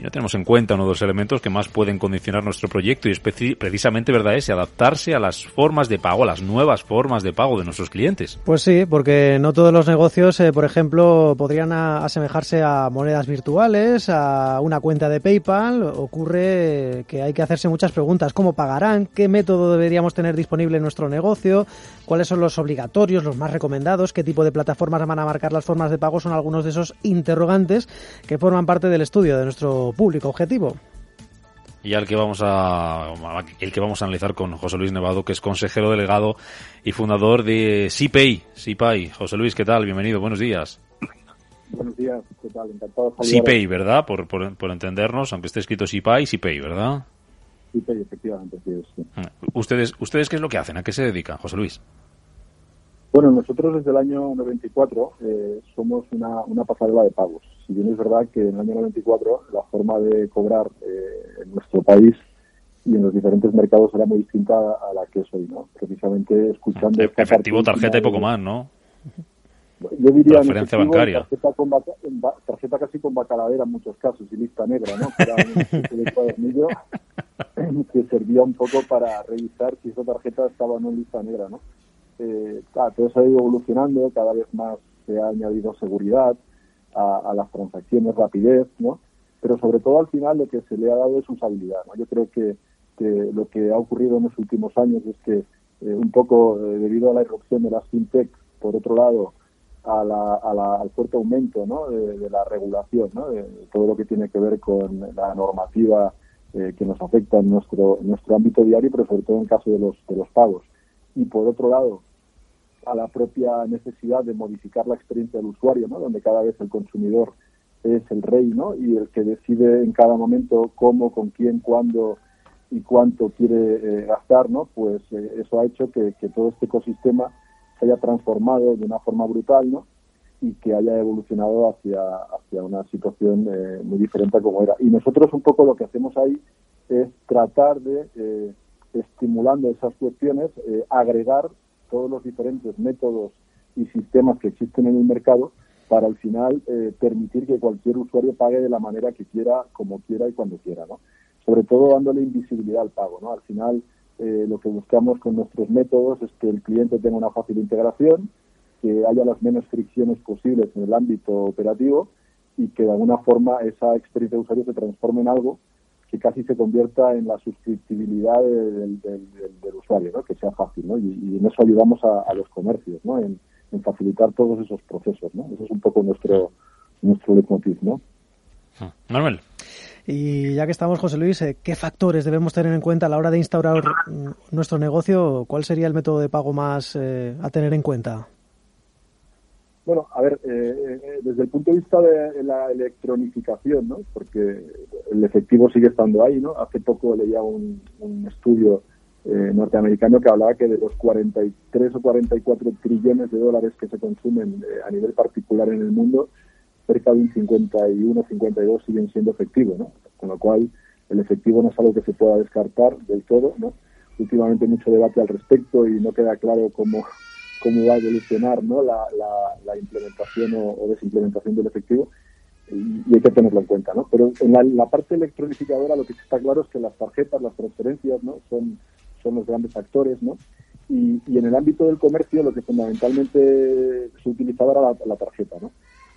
y no tenemos en cuenta uno de los elementos que más pueden condicionar nuestro proyecto y es precisamente verdad es adaptarse a las formas de pago, a las nuevas formas de pago de nuestros clientes. Pues sí, porque no todos los negocios, eh, por ejemplo, podrían asemejarse a monedas virtuales, a una cuenta de PayPal. Ocurre que hay que hacerse muchas preguntas. ¿Cómo pagarán? ¿Qué método deberíamos tener disponible en nuestro negocio? ¿Cuáles son los obligatorios, los más recomendados? ¿Qué tipo de plataformas van a marcar las formas de pago? Son algunos de esos interrogantes que forman parte del estudio de nuestro público objetivo. Y al que vamos a el que vamos a analizar con José Luis Nevado, que es consejero delegado y fundador de CIPAY. CIPAY. José Luis, ¿qué tal? Bienvenido, buenos días. Buenos días, ¿qué tal? Encantado de ¿verdad? Por, por, entendernos, aunque esté escrito CIPAY, CIPAY, ¿verdad? Efectivamente, sí, sí. Ah, ¿Ustedes, ¿Ustedes qué es lo que hacen? ¿A qué se dedican, José Luis? Bueno, nosotros desde el año 94 eh, somos una, una pasarela de pagos. Si bien es verdad que en el año 94 la forma de cobrar eh, en nuestro país y en los diferentes mercados era muy distinta a la que es hoy, ¿no? Precisamente escuchando... Efectivo, tarjeta y poco más, ¿no? Yo diría... Referencia bancaria. Tarjeta, con tarjeta, casi con bacaladera en muchos casos y lista negra, ¿no? Que era un de cuadernillo que servía un poco para revisar si esa tarjeta estaba o no en lista negra, ¿no? eh, todo eso ha ido evolucionando, cada vez más se ha añadido seguridad a, las transacciones, rapidez, ¿no? Pero sobre todo al final lo que se le ha dado es usabilidad, ¿no? Yo creo que, lo que ha ocurrido en los últimos años es que eh, un poco eh, debido a la irrupción de las fintech, por otro lado, al fuerte aumento ¿no? de, la regulación, de todo lo que tiene que ver con la normativa eh, que nos afecta en nuestro, nuestro ámbito diario, pero sobre todo en caso de de los pagos. Y por otro lado, a la propia necesidad de modificar la experiencia del usuario, ¿no? donde cada vez el consumidor es el rey ¿no? y el que decide en cada momento cómo, con quién, cuándo y cuánto quiere eh, gastar, ¿no? pues eh, eso ha hecho que, todo este ecosistema se haya transformado de una forma brutal ¿no? y que haya evolucionado hacia, hacia una situación eh, muy diferente como era. Y nosotros un poco lo que hacemos ahí es tratar de, estimulando esas cuestiones, agregar todos los diferentes métodos y sistemas que existen en el mercado para al final eh, permitir que cualquier usuario pague de la manera que quiera, como quiera y cuando quiera, ¿no? Sobre todo dándole invisibilidad al pago, ¿no? Al final eh, lo que buscamos con nuestros métodos es que el cliente tenga una fácil integración, que haya las menos fricciones posibles en el ámbito operativo y que de alguna forma esa experiencia de usuario se transforme en algo que casi se convierta en la suscriptibilidad del, usuario, ¿no? que sea fácil. ¿no? Y, en eso ayudamos a, los comercios, ¿no? En, facilitar todos esos procesos. ¿no? Ese es un poco nuestro, nuestro leitmotiv. ¿no? Ah, Manuel. Y ya que estamos, José Luis, eh, ¿qué factores debemos tener en cuenta a la hora de instaurar nuestro negocio? ¿Cuál sería el método de pago más eh, a tener en cuenta? Bueno, a ver, eh, eh, desde el punto de vista de la electronificación, ¿no? porque el efectivo sigue estando ahí, ¿no? Hace poco leía un, estudio eh, norteamericano que hablaba que de los 43 o 44 trillones de dólares que se consumen a nivel particular en el mundo, cerca de un 51, 52 siguen siendo efectivos, ¿no? Con lo cual, el efectivo no es algo que se pueda descartar del todo, ¿no? Últimamente mucho debate al respecto y no queda claro cómo, cómo va a evolucionar ¿no? la, la, implementación o, desimplementación del efectivo y, hay que tenerlo en cuenta. ¿no? Pero en la, parte electronificadora lo que está claro es que las tarjetas, las transferencias ¿no? son, son los grandes actores ¿no? y, y en el ámbito del comercio lo que fundamentalmente se utilizaba era la, tarjeta. ¿no?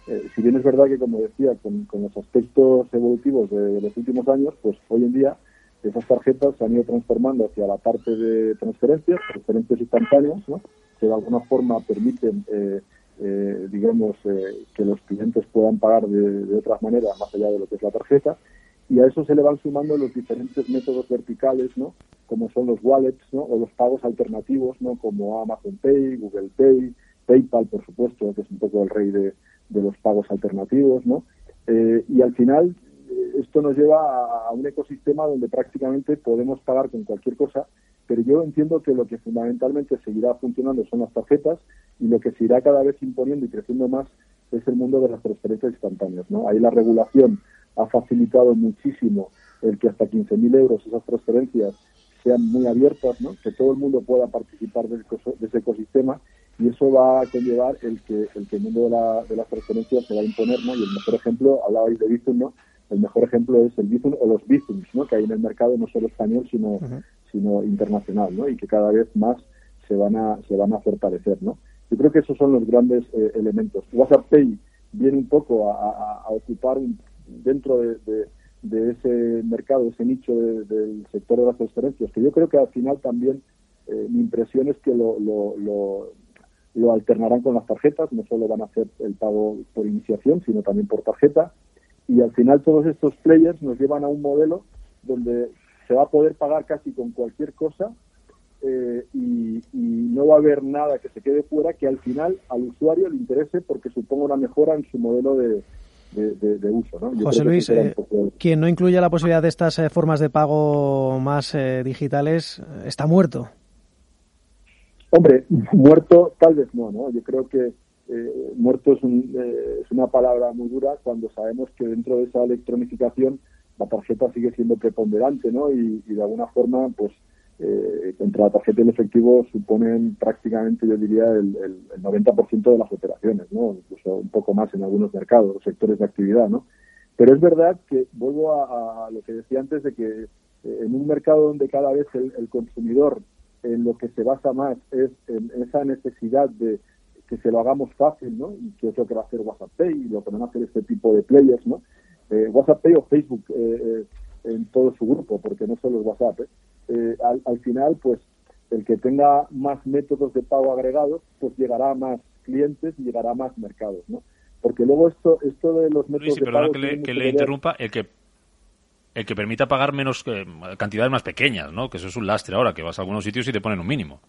Eh, si bien es verdad que, como decía, con, con los aspectos evolutivos de, los últimos años, pues hoy en día esas tarjetas se han ido transformando hacia la parte de transferencias, transferencias instantáneas, ¿no? que de alguna forma permiten, eh, eh, digamos, eh, que los clientes puedan pagar de, otras maneras más allá de lo que es la tarjeta. Y a eso se le van sumando los diferentes métodos verticales, ¿no? Como son los wallets, ¿no? O los pagos alternativos, ¿no? Como Amazon Pay, Google Pay, PayPal, por supuesto, que es un poco el rey de, de los pagos alternativos, ¿no? y al final esto nos lleva a un ecosistema donde prácticamente podemos pagar con cualquier cosa pero yo entiendo que lo que fundamentalmente seguirá funcionando son las tarjetas y lo que se irá cada vez imponiendo y creciendo más es el mundo de las transferencias instantáneas. ¿no? Ahí la regulación ha facilitado muchísimo el que hasta 15.000 euros esas transferencias sean muy abiertas, ¿no? que todo el mundo pueda participar de ese ecosistema y eso va a conllevar el que el, que el mundo de, la, de las transferencias se va a imponer. ¿no? Y el mejor ejemplo, hablabais de Bizum, ¿no? El mejor ejemplo es el Bizum o los Bizums, ¿no? que hay en el mercado no solo español, sino sino internacional, ¿no? Y que cada vez más se van a, se van a fortalecer, ¿no? Yo creo que esos son los grandes eh, elementos. WhatsApp Pay viene un poco a, ocupar dentro de, ese mercado, ese nicho del sector de las transferencias, que yo creo que al final también eh, mi impresión es que lo, lo, lo, alternarán con las tarjetas, no solo van a hacer el pago por iniciación, sino también por tarjeta, y al final todos estos players nos llevan a un modelo donde se va a poder pagar casi con cualquier cosa eh, y, no va a haber nada que se quede fuera que al final al usuario le interese porque suponga una mejora en su modelo de, uso. José Luis, eh, quien no incluya la posibilidad de estas eh, formas de pago más digitales está muerto. Hombre, muerto tal vez no, ¿no? Yo creo que muerto es, es una palabra muy dura cuando sabemos que dentro de esa electronificación la tarjeta sigue siendo preponderante, ¿no? Y, de alguna forma, pues, eh, entre la tarjeta y el efectivo suponen prácticamente, yo diría, el, el, 90% de las operaciones, ¿no? Incluso un poco más en algunos mercados, sectores de actividad, ¿no? Pero es verdad que vuelvo a, lo que decía antes de que eh, en un mercado donde cada vez el, el, consumidor en lo que se basa más es en esa necesidad de que se lo hagamos fácil, ¿no? Y que es lo que va a hacer WhatsApp Pay y lo que van a hacer este tipo de players, ¿no? eh, WhatsApp o Facebook eh, eh, en todo su grupo, porque no solo es WhatsApp. ¿eh? Al, al, final, pues el que tenga más métodos de pago agregados, pues llegará a más clientes y llegará a más mercados, ¿no? Porque luego esto, esto de los métodos de pago... que le, que le interrumpa, el que el que permita pagar menos cantidades más pequeñas, ¿no? Que eso es un lastre ahora, que vas a algunos sitios y te ponen un mínimo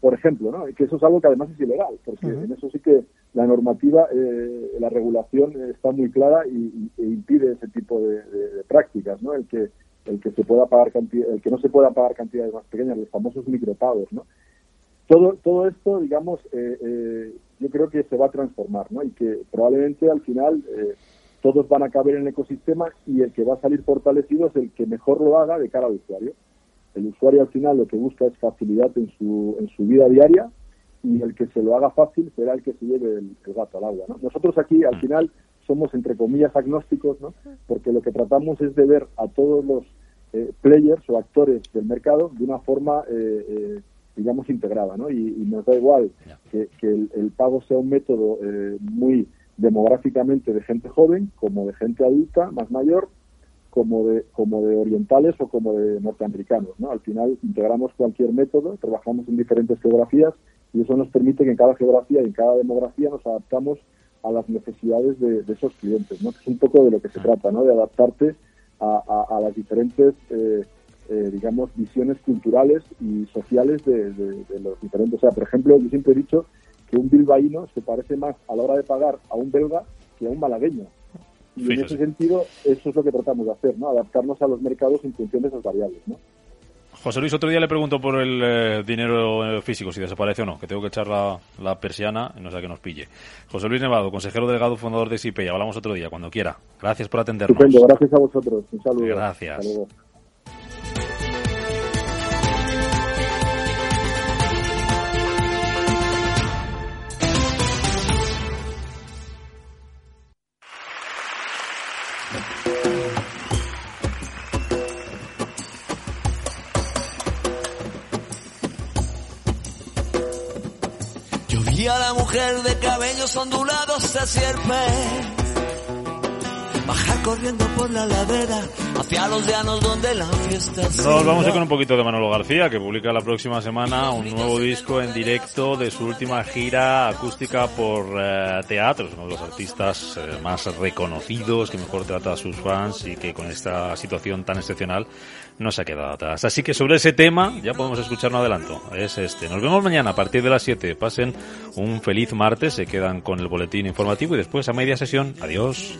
por ejemplo, ¿no? que eso es algo que además es ilegal, porque en eso sí que la normativa, eh, la regulación está muy clara y, e impide ese tipo de, prácticas, ¿no? El que el que se pueda pagar el que no se pueda pagar cantidades más pequeñas, los famosos micropagos, ¿no? Todo todo esto, digamos, eh, eh, yo creo que se va a transformar, ¿no? Y que probablemente al final todos van a caber en el ecosistema y el que va a salir fortalecido es el que mejor lo haga de cara al usuario. El usuario al final lo que busca es facilidad en su, en su vida diaria y el que se lo haga fácil será el que se lleve el, gato al agua. Nosotros aquí al final somos entre comillas agnósticos, ¿no? porque lo que tratamos es de ver a todos los eh, players o actores del mercado de una forma, eh, eh, digamos, integrada. ¿no? Y, nos da igual que, el, el, pago sea un método muy demográficamente de gente joven como de gente adulta, más mayor, como de, como de orientales o como de norteamericanos. ¿no? Al final integramos cualquier método, trabajamos en diferentes geografías y eso nos permite que en cada geografía y en cada demografía nos adaptamos a las necesidades de, esos clientes, ¿no? que es un poco de lo que se trata, ¿no? de adaptarte a, las diferentes, eh, eh, digamos, visiones culturales y sociales de, de, los diferentes. O sea, por ejemplo, yo siempre he dicho que un bilbaíno se parece más a la hora de pagar a un belga que a un malagueño. Y en ese sentido, eso es lo que tratamos de hacer, ¿no? Adaptarnos a los mercados en función de esas variables, ¿no? José Luis, otro día le pregunto por el eh, dinero eh, físico, si desaparece o no, que tengo que echar la, la persiana y no sea que nos pille. José Luis Nevado, consejero delegado, fundador de SIPE, hablamos otro día, cuando quiera. Gracias por atendernos. Estupendo, gracias a vosotros. Un saludo. Gracias. Hasta luego. Mujer de cabellos ondulados de sierpe bajar corriendo por la ladera hacia los llanos donde la fiesta Nos vamos a ir da. con un poquito de Manolo García, que publica la próxima semana un nuevo disco en directo de su última gira acústica por eh, teatros, uno de los artistas eh, más reconocidos, que mejor trata a sus fans y que con esta situación tan excepcional no se ha quedado atrás. Así que sobre ese tema ya podemos escuchar un adelanto, es este. Nos vemos mañana a partir de las 7. Pasen un feliz martes, se quedan con el boletín informativo y después a media sesión. Adiós.